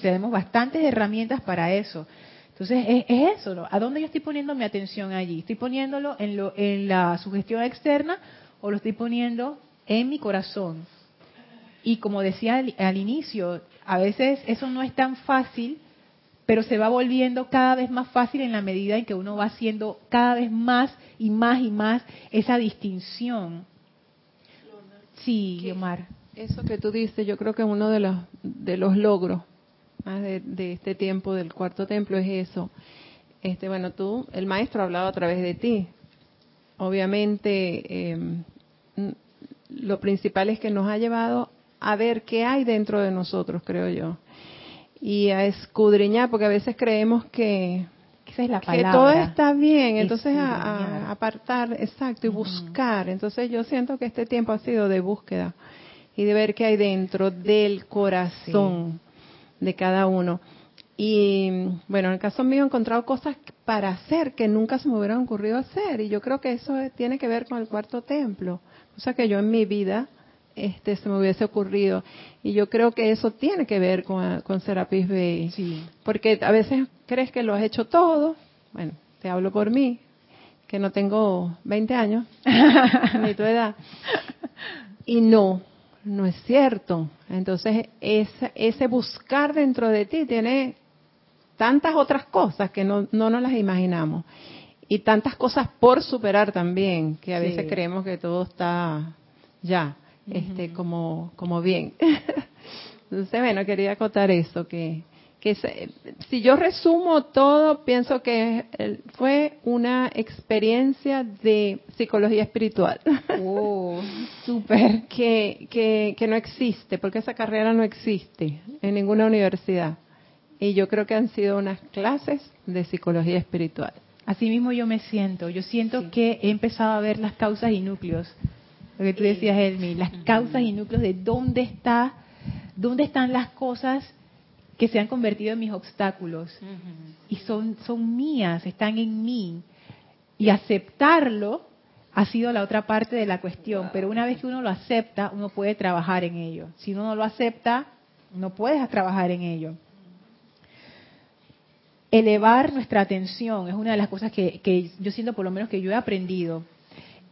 Tenemos bastantes herramientas para eso. Entonces, es, eso, ¿A dónde yo estoy poniendo mi atención allí? ¿Estoy poniéndolo en, lo, en la sugestión externa o lo estoy poniendo en mi corazón? Y como decía al, inicio, a veces eso no es tan fácil, pero se va volviendo cada vez más fácil en la medida en que uno va haciendo cada vez más y más y más esa distinción Sí, Omar. Eso que tú dices, yo creo que uno de los, de los logros de, este tiempo del cuarto templo es eso. Este, bueno, tú, el maestro ha hablado a través de ti. Obviamente, em, lo principal es que nos ha llevado a ver qué hay dentro de nosotros, creo yo. Y a escudriñar, porque a veces creemos que, que todo está bien, entonces a, apartar, exacto, y buscar. Entonces yo siento que este tiempo ha sido de búsqueda y de ver qué hay dentro del corazón de cada uno. Y bueno, en el caso mío he encontrado cosas para hacer que nunca se me hubieran ocurrido hacer. Y yo creo que eso tiene que ver con el cuarto templo. O sea que yo en mi vida este se me hubiese ocurrido. Y yo creo que eso tiene que ver con, con Serapis Bay. Porque a veces crees que lo has hecho todo. Bueno, te hablo por mí, que no tengo 20 años, ni tu edad. Y no, no es cierto. Entonces, ese, ese buscar dentro de ti tiene tantas otras cosas que no, no nos las imaginamos. y tantas cosas por superar también, que a veces creemos que todo está ya, este, como, como bien. Entonces, bueno, quería acotar eso, que, que si yo resumo todo, pienso que fue una experiencia de psicología espiritual. Oh, súper. que, que, que no existe, porque esa carrera no existe en ninguna universidad. Y yo creo que han sido unas clases de psicología espiritual. Así mismo yo me siento. Yo siento que he empezado a ver las causas y núcleos. Lo que tú decías, Elmi, las causas y núcleos de dónde está, dónde están las cosas que se han convertido en mis obstáculos. Y son, son mías, están en mí. Y aceptarlo ha sido la otra parte de la cuestión. Pero una vez que uno lo acepta, uno puede trabajar en ello. Si uno no lo acepta, no puedes trabajar en ello elevar nuestra atención es una de las cosas que, yo siento por lo menos que yo he aprendido.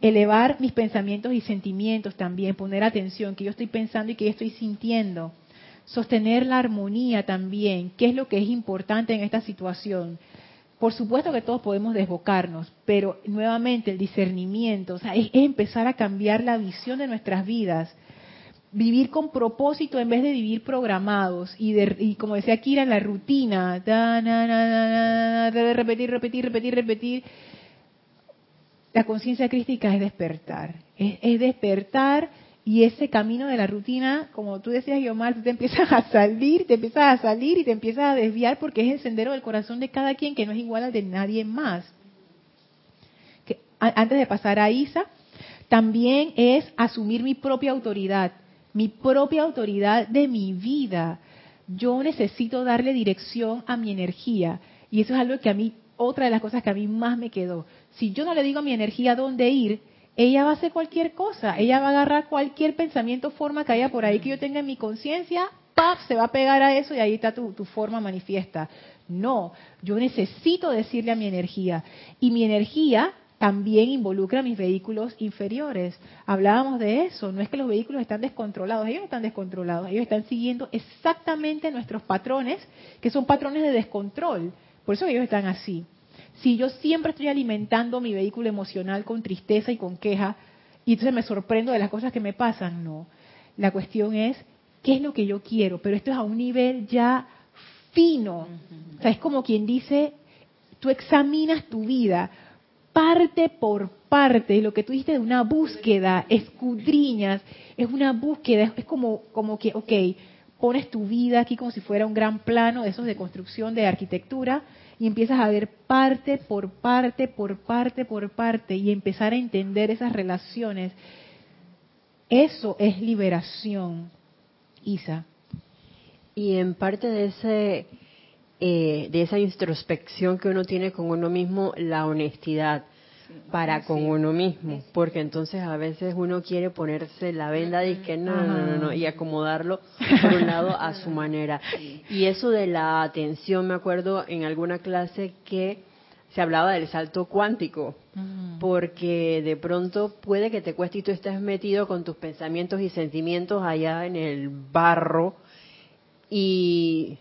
Elevar mis pensamientos y sentimientos también, poner atención, que yo estoy pensando y que yo estoy sintiendo. Sostener la armonía también, qué es lo que es importante en esta situación. Por supuesto que todos podemos desbocarnos, pero nuevamente el discernimiento, o sea, es empezar a cambiar la visión de nuestras vidas vivir con propósito en vez de vivir programados y, de, como decía Kira, la rutina, de repetir, repetir, repetir, repetir. La conciencia crística es despertar, es, despertar y ese camino de la rutina, como tú decías, Guiomar, te empiezas a salir, te empiezas a salir y te empiezas a desviar porque es el sendero del corazón de cada quien que no es igual al de nadie más. Que, antes de pasar a Isa, también es asumir mi propia autoridad mi propia autoridad de mi vida. Yo necesito darle dirección a mi energía. Y eso es algo que a mí, otra de las cosas que a mí más me quedó. Si yo no le digo a mi energía dónde ir, ella va a hacer cualquier cosa. Ella va a agarrar cualquier pensamiento, forma que haya por ahí que yo tenga en mi conciencia, ¡pap! se va a pegar a eso y ahí está tu, tu forma manifiesta. No, yo necesito decirle a mi energía. Y mi energía también involucra a mis vehículos inferiores. Hablábamos de eso, no es que los vehículos están descontrolados, ellos no están descontrolados, ellos están siguiendo exactamente nuestros patrones, que son patrones de descontrol. Por eso ellos están así. Si yo siempre estoy alimentando mi vehículo emocional con tristeza y con queja, y entonces me sorprendo de las cosas que me pasan, no. La cuestión es, ¿qué es lo que yo quiero? Pero esto es a un nivel ya fino. O sea, es como quien dice, tú examinas tu vida parte por parte, lo que tú dijiste de una búsqueda, escudriñas, es una búsqueda, es como, como que, ok, pones tu vida aquí como si fuera un gran plano de esos de construcción, de arquitectura, y empiezas a ver parte por parte, por parte, por parte, y empezar a entender esas relaciones. Eso es liberación, Isa. Y en parte de ese eh, de esa introspección que uno tiene con uno mismo, la honestidad para con uno mismo, porque entonces a veces uno quiere ponerse la venda y que no, no, no, no, y acomodarlo por un lado a su manera. Y eso de la atención, me acuerdo en alguna clase que se hablaba del salto cuántico, porque de pronto puede que te cueste y tú estés metido con tus pensamientos y sentimientos allá en el barro y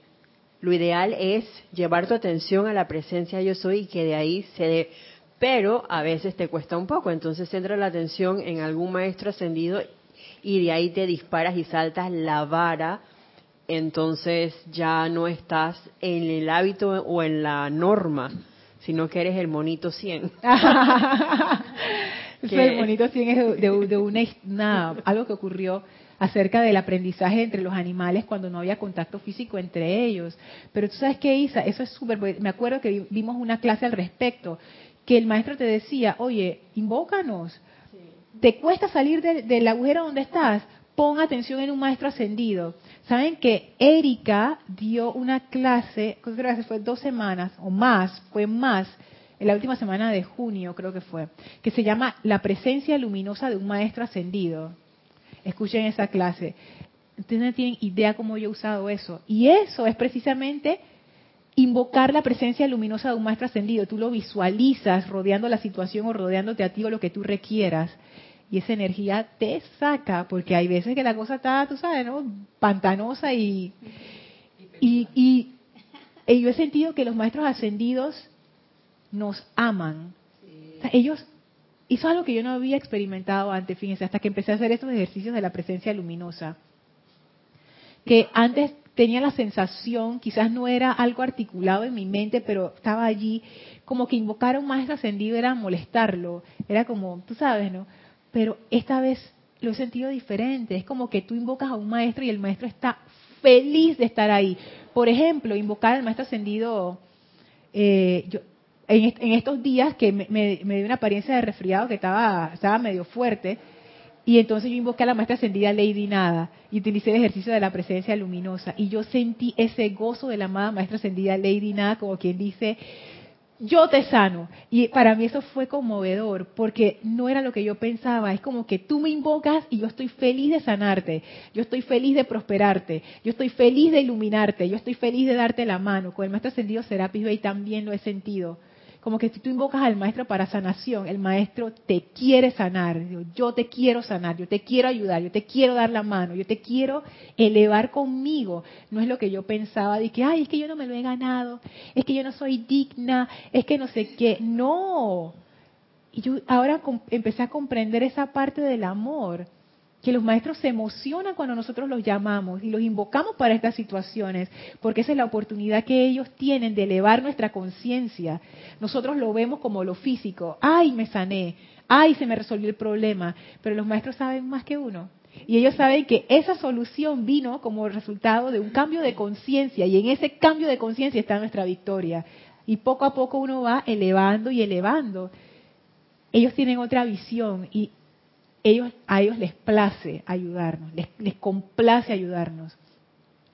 lo ideal es llevar tu atención a la presencia yo soy y que de ahí se dé. Pero a veces te cuesta un poco, entonces centra la atención en algún maestro ascendido y de ahí te disparas y saltas la vara. Entonces ya no estás en el hábito o en la norma, sino que eres el monito 100. el monito 100 es de, una, algo que ocurrió acerca del aprendizaje entre los animales cuando no había contacto físico entre ellos. Pero tú sabes qué, Isa, eso es súper, me acuerdo que vimos una clase al respecto, que el maestro te decía, oye, invócanos, te cuesta salir del agujero donde estás, pon atención en un maestro ascendido. Saben que Erika dio una clase, creo que fue dos semanas o más, fue más, en la última semana de junio creo que fue, que se llama La presencia luminosa de un maestro ascendido escuchen esa clase. Ustedes no tienen idea cómo yo he usado eso. Y eso es precisamente invocar la presencia luminosa de un maestro ascendido. Tú lo visualizas rodeando la situación o rodeándote a ti o lo que tú requieras. Y esa energía te saca, porque hay veces que la cosa está, tú sabes, ¿no? Pantanosa y, y, y yo he sentido que los maestros ascendidos nos aman ellos, hizo algo que yo no había experimentado antes, fíjense, hasta que empecé a hacer estos ejercicios de la presencia luminosa. Que antes tenía la sensación, quizás no era algo articulado en mi mente, pero estaba allí, como que invocar a un maestro ascendido era molestarlo, era como, tú sabes, ¿no? Pero esta vez lo he sentido diferente, es como que tú invocas a un maestro y el maestro está feliz de estar ahí. Por ejemplo, invocar al maestro ascendido, eh, yo, en, estos días que me, me, dio una apariencia de resfriado que estaba, estaba medio fuerte, y entonces yo invoqué a la maestra ascendida Lady Nada y utilicé el ejercicio de la presencia luminosa. Y yo sentí ese gozo de la amada maestra ascendida Lady Nada, como quien dice, yo te sano. Y para mí eso fue conmovedor, porque no era lo que yo pensaba. Es como que tú me invocas y yo estoy feliz de sanarte. Yo estoy feliz de prosperarte. Yo estoy feliz de iluminarte. Yo estoy feliz de darte la mano. Con el maestro ascendido Serapis Bey también lo he sentido como que si tú invocas al maestro para sanación, el maestro te quiere sanar. Yo te quiero sanar, yo te quiero ayudar, yo te quiero dar la mano, yo te quiero elevar conmigo. No es lo que yo pensaba de que, ay, es que yo no me lo he ganado, es que yo no soy digna, es que no sé qué. No. Y yo ahora empecé a comprender esa parte del amor que los maestros se emocionan cuando nosotros los llamamos y los invocamos para estas situaciones, porque esa es la oportunidad que ellos tienen de elevar nuestra conciencia. Nosotros lo vemos como lo físico, ay, me sané, ay, se me resolvió el problema, pero los maestros saben más que uno. Y ellos saben que esa solución vino como resultado de un cambio de conciencia y en ese cambio de conciencia está nuestra victoria. Y poco a poco uno va elevando y elevando. Ellos tienen otra visión y ellos, a ellos les place ayudarnos, les, complace ayudarnos.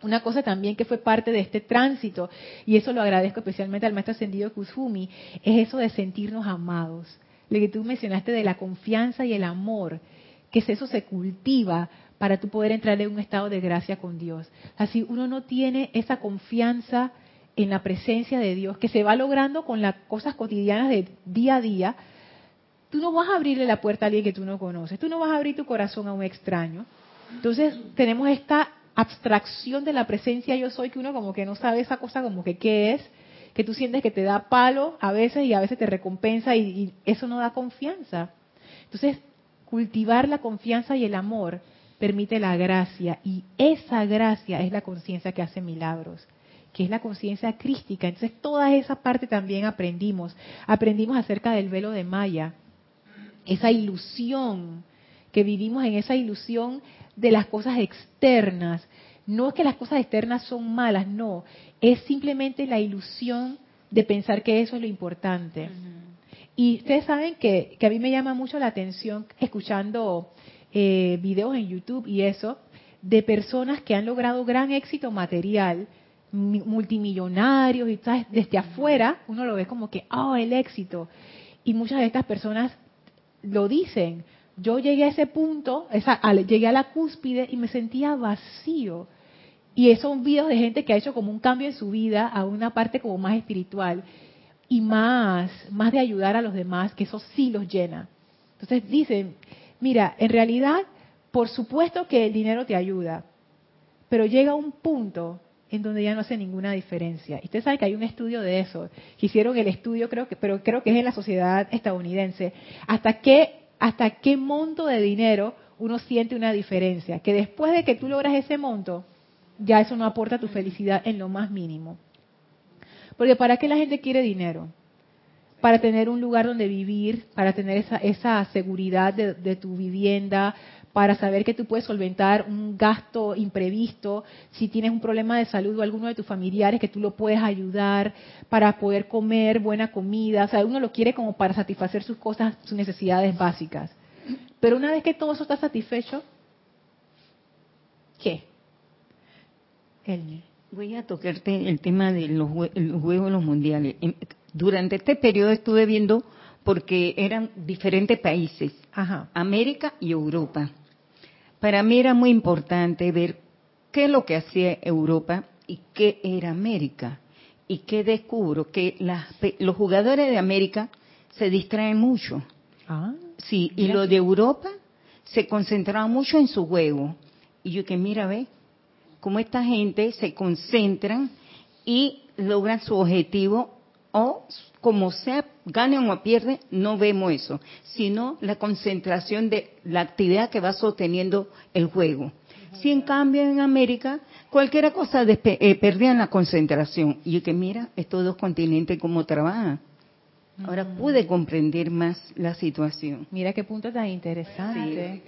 Una cosa también que fue parte de este tránsito, y eso lo agradezco especialmente al maestro ascendido Kusumi, es eso de sentirnos amados. Lo que tú mencionaste de la confianza y el amor, que eso se cultiva para tú poder entrar en un estado de gracia con Dios. Así uno no tiene esa confianza en la presencia de Dios que se va logrando con las cosas cotidianas de día a día, tú no vas a abrirle la puerta a alguien que tú no conoces, tú no vas a abrir tu corazón a un extraño. Entonces tenemos esta abstracción de la presencia yo soy que uno como que no sabe esa cosa como que qué es, que tú sientes que te da palo a veces y a veces te recompensa y, y eso no da confianza. Entonces cultivar la confianza y el amor permite la gracia y esa gracia es la conciencia que hace milagros que es la conciencia crística. Entonces, toda esa parte también aprendimos. Aprendimos acerca del velo de Maya, esa ilusión, que vivimos en esa ilusión de las cosas externas. No es que las cosas externas son malas, no, es simplemente la ilusión de pensar que eso es lo importante. Y ustedes saben que, a mí me llama mucho la atención escuchando eh, videos en YouTube y eso, de personas que han logrado gran éxito material, multimillonarios y ¿sabes? desde afuera uno lo ve como que, oh, el éxito. Y muchas de estas personas lo dicen. Yo llegué a ese punto, llegué a la cúspide y me sentía vacío. Y son videos de gente que ha hecho como un cambio en su vida a una parte como más espiritual y más, más de ayudar a los demás, que eso sí los llena. Entonces dicen, mira, en realidad, por supuesto que el dinero te ayuda, pero llega un punto en donde ya no hace ninguna diferencia. Y usted sabe que hay un estudio de eso, hicieron el estudio, creo que, pero creo que es en la sociedad estadounidense, hasta qué, hasta qué monto de dinero uno siente una diferencia, que después de que tú logras ese monto, ya eso no aporta tu felicidad en lo más mínimo. Porque ¿para qué la gente quiere dinero? Para tener un lugar donde vivir, para tener esa, esa seguridad de tu vivienda, para saber que tú puedes solventar un gasto imprevisto, si tienes un problema de salud o alguno de tus familiares, que tú lo puedes ayudar para poder comer buena comida. O sea, uno lo quiere como para satisfacer sus cosas, sus necesidades básicas. Pero una vez que todo eso está satisfecho, ¿qué? Voy a tocarte el tema de los, Juegos los Mundiales. Durante este periodo estuve viendo porque eran diferentes países, América y Europa para mí era muy importante ver qué es lo que hacía Europa y qué era América. Y qué descubro que los jugadores de América se distraen mucho. Ah, sí, y los de Europa se concentraban mucho en su juego. Y yo que mira, ve, cómo esta gente se concentran y logran su objetivo o como sea, ganen o pierden, no vemos eso, sino la concentración de la actividad que va sosteniendo el juego. Si en cambio en América, cualquier cosa eh, perdían la concentración. Y que mira, estos dos continentes cómo trabajan. Ahora pude comprender más la situación. Mira qué punto tan interesante.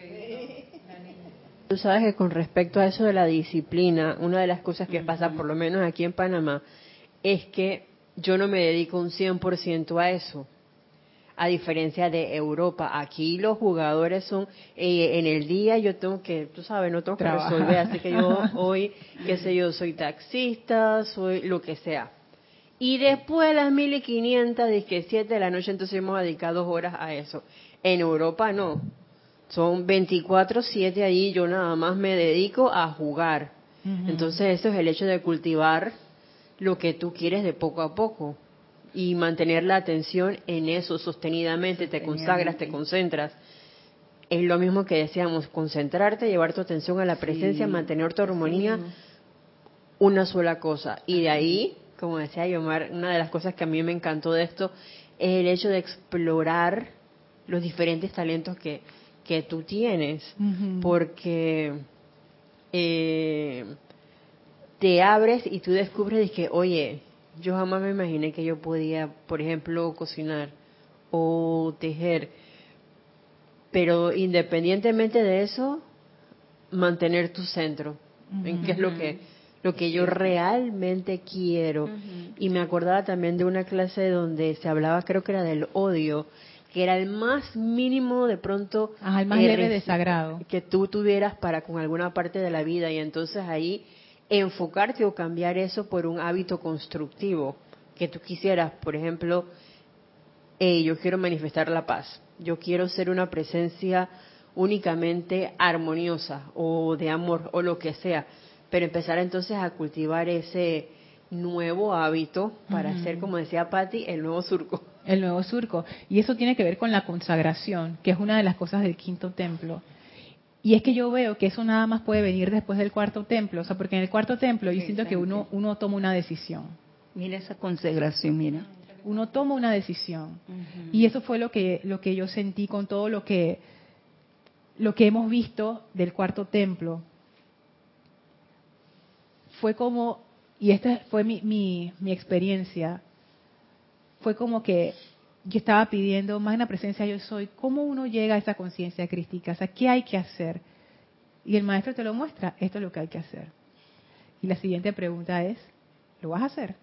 Tú sabes que con respecto a eso de la disciplina, una de las cosas que pasa, por lo menos aquí en Panamá, es que yo no me dedico un 100% a eso. A diferencia de Europa, aquí los jugadores son, eh, en el día yo tengo que, tú sabes, no tengo que resolver, así que yo hoy, qué sé yo, soy taxista, soy lo que sea. Y después de las 1500, de que 7 de la noche, entonces hemos dedicado dos horas a eso. En Europa no. Son 24-7 ahí, yo nada más me dedico a jugar. Entonces eso es el hecho de cultivar lo que tú quieres de poco a poco y mantener la atención en eso sostenidamente, te consagras, te concentras. Es lo mismo que decíamos, concentrarte, llevar tu atención a la presencia, mantener tu armonía, una sola cosa. Y de ahí, como decía Yomar, una de las cosas que a mí me encantó de esto es el hecho de explorar los diferentes talentos que, que tú tienes, porque eh, te abres y tú descubres que, oye, yo jamás me imaginé que yo podía, por ejemplo, cocinar o tejer. Pero independientemente de eso, mantener tu centro, en qué es lo que lo que yo realmente quiero. Y me acordaba también de una clase donde se hablaba, creo que era del odio, que era el más mínimo de pronto Ajá, el más leve desagrado. que tú tuvieras para con alguna parte de la vida. Y entonces ahí enfocarte o cambiar eso por un hábito constructivo que tú quisieras, por ejemplo, yo quiero manifestar la paz, yo quiero ser una presencia únicamente armoniosa o de amor o lo que sea, pero empezar entonces a cultivar ese nuevo hábito para hacer, como decía Patti, el nuevo surco. El nuevo surco. Y eso tiene que ver con la consagración, que es una de las cosas del quinto templo. Y es que yo veo que eso nada más puede venir después del cuarto templo, o sea, porque en el cuarto templo yo siento que uno uno toma una decisión. Mira esa consagración, mira. Uno toma una decisión. Y eso fue lo que lo que yo sentí con todo lo que lo que hemos visto del cuarto templo. Fue como y esta fue mi, mi, mi experiencia. Fue como que yo estaba pidiendo más en la presencia yo soy, ¿cómo uno llega a esa conciencia crítica? O sea, ¿qué hay que hacer? Y el maestro te lo muestra, esto es lo que hay que hacer. Y la siguiente pregunta es, ¿lo vas a hacer?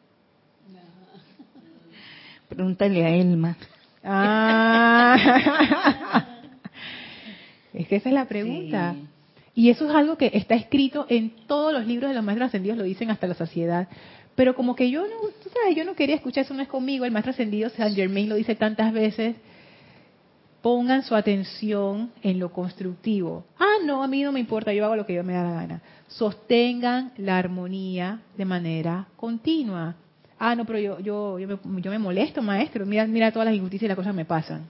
Pregúntale a Elma. Ah. es que esa es la pregunta. Y eso es algo que está escrito en todos los libros de los maestros ascendidos, lo dicen hasta la saciedad. Pero como que yo no, tú sabes, yo no quería escuchar eso, no es conmigo. El maestro ascendido Saint Germain lo dice tantas veces. Pongan su atención en lo constructivo. Ah, no, a mí no me importa, yo hago lo que yo me da la gana. Sostengan la armonía de manera continua. Ah, no, pero yo, yo, yo, me, yo me molesto, maestro. Mira, mira todas las injusticias y las cosas me pasan.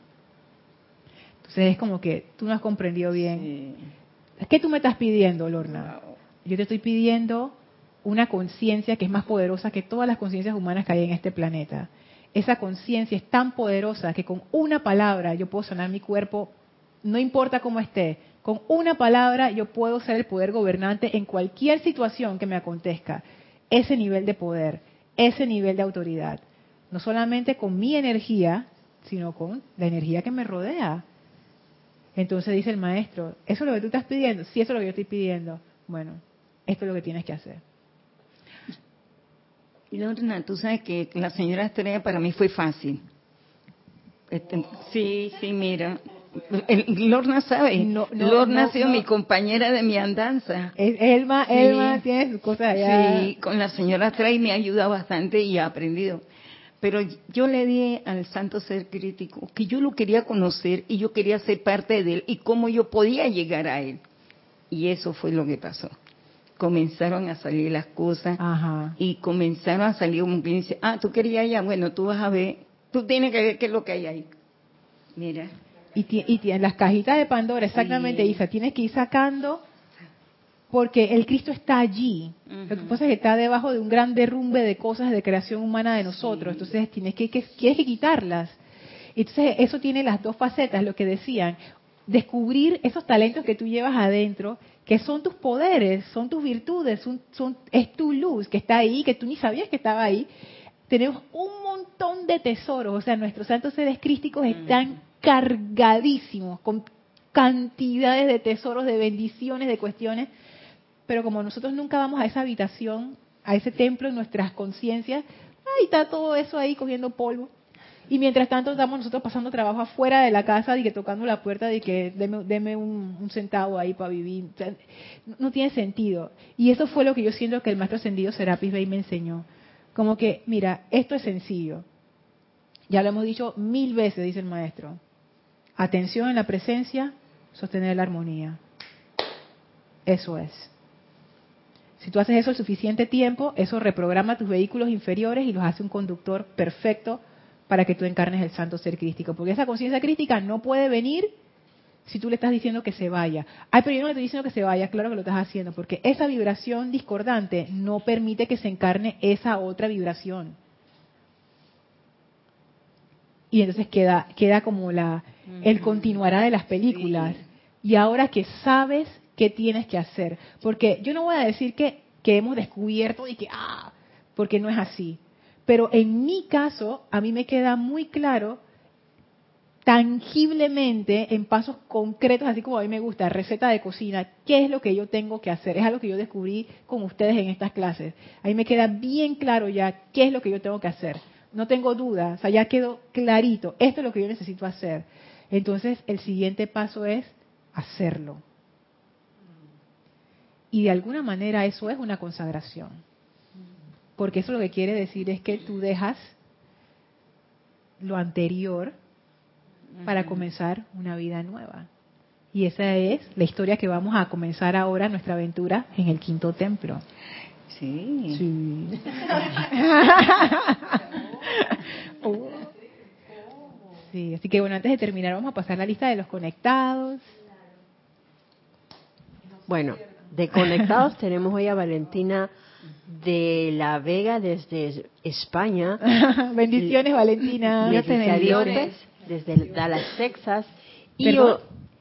Entonces es como que tú no has comprendido bien. ¿Qué tú me estás pidiendo, Lorna? Yo te estoy pidiendo una conciencia que es más poderosa que todas las conciencias humanas que hay en este planeta. Esa conciencia es tan poderosa que con una palabra yo puedo sanar mi cuerpo, no importa cómo esté, con una palabra yo puedo ser el poder gobernante en cualquier situación que me acontezca. Ese nivel de poder, ese nivel de autoridad. No solamente con mi energía, sino con la energía que me rodea. Entonces dice el maestro, ¿eso es lo que tú estás pidiendo? Sí, eso es lo que yo estoy pidiendo. Bueno, esto es lo que tienes que hacer. Lorna, tú sabes que la señora Estrella para mí fue fácil. Este, sí, sí, mira. Lorna sabe. Lorna ha sido mi compañera de mi andanza. Elma, Elma tiene sus cosas allá. Sí, con la señora Estrella me ha ayudado bastante y ha aprendido. Pero yo le di al santo ser crítico que yo lo quería conocer y yo quería ser parte de él y cómo yo podía llegar a él. Y eso fue lo que pasó comenzaron a salir las cosas y comenzaron a salir como que dice, ah, tú querías allá, bueno, tú vas a ver, tú tienes que ver qué es lo que hay ahí. Mira. Y, y las cajitas de Pandora, exactamente, Isa, tienes que ir sacando porque el Cristo está allí. Lo que pasa es que está debajo de un gran derrumbe de cosas de creación humana de nosotros. Entonces tienes que, que, que quitarlas. Entonces eso tiene las dos facetas, lo que decían. Descubrir esos talentos que tú llevas adentro, que son tus poderes, son tus virtudes, son, es tu luz que está ahí, que tú ni sabías que estaba ahí. Tenemos un montón de tesoros, o sea, nuestros santos seres crísticos están cargadísimos con cantidades de tesoros, de bendiciones, de cuestiones pero como nosotros nunca vamos a esa habitación, a ese templo en nuestras conciencias, ahí está todo eso ahí cogiendo polvo. Y mientras tanto estamos nosotros pasando trabajo afuera de la casa y que tocando la puerta de que deme, un, centavo ahí para vivir. no tiene sentido. Y eso fue lo que yo siento que el maestro ascendido Serapis Bey me enseñó. Como que, mira, esto es sencillo. Ya lo hemos dicho mil veces, dice el maestro. Atención en la presencia, sostener la armonía. Eso es. Si tú haces eso el suficiente tiempo, eso reprograma tus vehículos inferiores y los hace un conductor perfecto para que tú encarnes el santo ser crístico. Porque esa conciencia crítica no puede venir si tú le estás diciendo que se vaya. Ay, pero yo no le estoy diciendo que se vaya, claro que lo estás haciendo, porque esa vibración discordante no permite que se encarne esa otra vibración. Y entonces queda, queda como la, el continuará de las películas. Y ahora que sabes qué tienes que hacer. Porque yo no voy a decir que, que hemos descubierto y que, ah, porque no es así. Pero en mi caso, a mí me queda muy claro, tangiblemente, en pasos concretos, así como a mí me gusta, receta de cocina, qué es lo que yo tengo que hacer. Es algo que yo descubrí con ustedes en estas clases. A mí me queda bien claro ya qué es lo que yo tengo que hacer. No tengo duda, o sea, ya quedó clarito, esto es lo que yo necesito hacer. Entonces, el siguiente paso es hacerlo. Y de alguna manera eso es una consagración. Porque eso lo que quiere decir es que tú dejas lo anterior para comenzar una vida nueva. Y esa es la historia que vamos a comenzar ahora, nuestra aventura en el quinto templo. Sí. Sí. sí, así que bueno, antes de terminar vamos a pasar la lista de los conectados. Bueno, de conectados tenemos hoy a Valentina de La Vega desde España. Bendiciones, Valentina. Leticia López desde Dallas, Texas. Y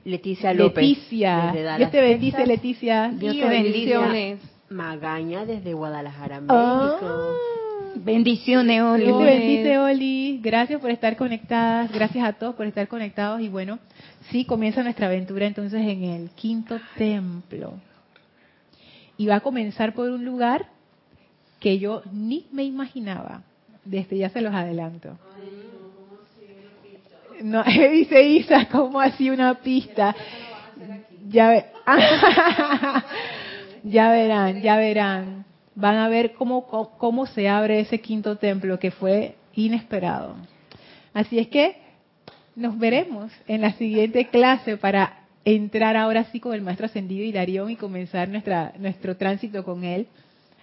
Leticia López. Leticia. Desde Dallas, Dios te bendice, Leticia. Dios te bendice. Magaña desde Guadalajara, ah. México. Bendiciones, Oli. Dios te bendice, Oli. Gracias por estar conectadas. Gracias a todos por estar conectados. Y bueno, sí, comienza nuestra aventura entonces en el quinto templo y va a comenzar por un lugar que yo ni me imaginaba. Desde ya se los adelanto. No, dice Isa, ¿cómo así una pista? Ya, ya verán, ya verán. Van a ver cómo, cómo se abre ese quinto templo que fue inesperado. Así es que nos veremos en la siguiente clase para entrar ahora sí con el maestro ascendido Hilarión y comenzar nuestra, nuestro tránsito con él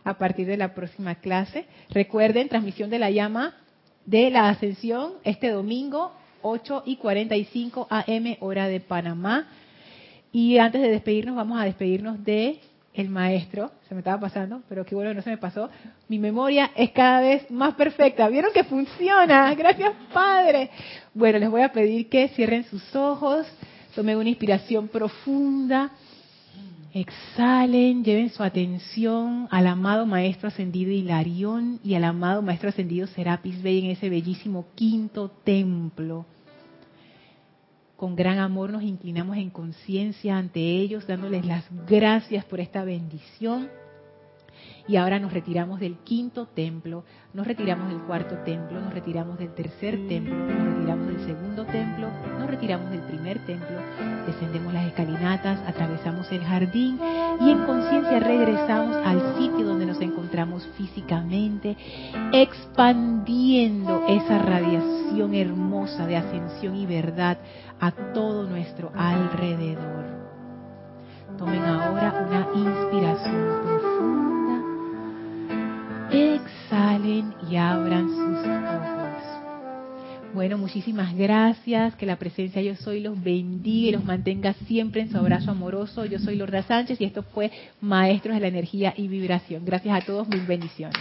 a partir de la próxima clase. Recuerden, transmisión de la llama de la ascensión este domingo, 8 y 45 AM, hora de Panamá. Y antes de despedirnos, vamos a despedirnos de el maestro. Se me estaba pasando, pero qué bueno, no se me pasó. Mi memoria es cada vez más perfecta. ¿Vieron que funciona? Gracias, Padre. Bueno, les voy a pedir que cierren sus ojos Tomen una inspiración profunda. Exhalen, lleven su atención al amado Maestro Ascendido Hilarión y al amado Maestro Ascendido Serapis Bey en ese bellísimo quinto templo. Con gran amor nos inclinamos en conciencia ante ellos, dándoles las gracias por esta bendición y ahora nos retiramos del quinto templo, nos retiramos del cuarto templo, nos retiramos del tercer templo, nos retiramos del segundo templo, nos retiramos del primer templo, descendemos las escalinatas, atravesamos el jardín y en conciencia regresamos al sitio donde nos encontramos físicamente, expandiendo esa radiación hermosa de ascensión y verdad a todo nuestro alrededor. Tomen ahora una inspiración profunda exhalen y abran sus ojos. Bueno, muchísimas gracias. Que la presencia Yo Soy los bendiga y los mantenga siempre en su abrazo amoroso. Yo soy Lorda Sánchez y esto fue Maestros de la Energía y Vibración. Gracias a todos, mil bendiciones.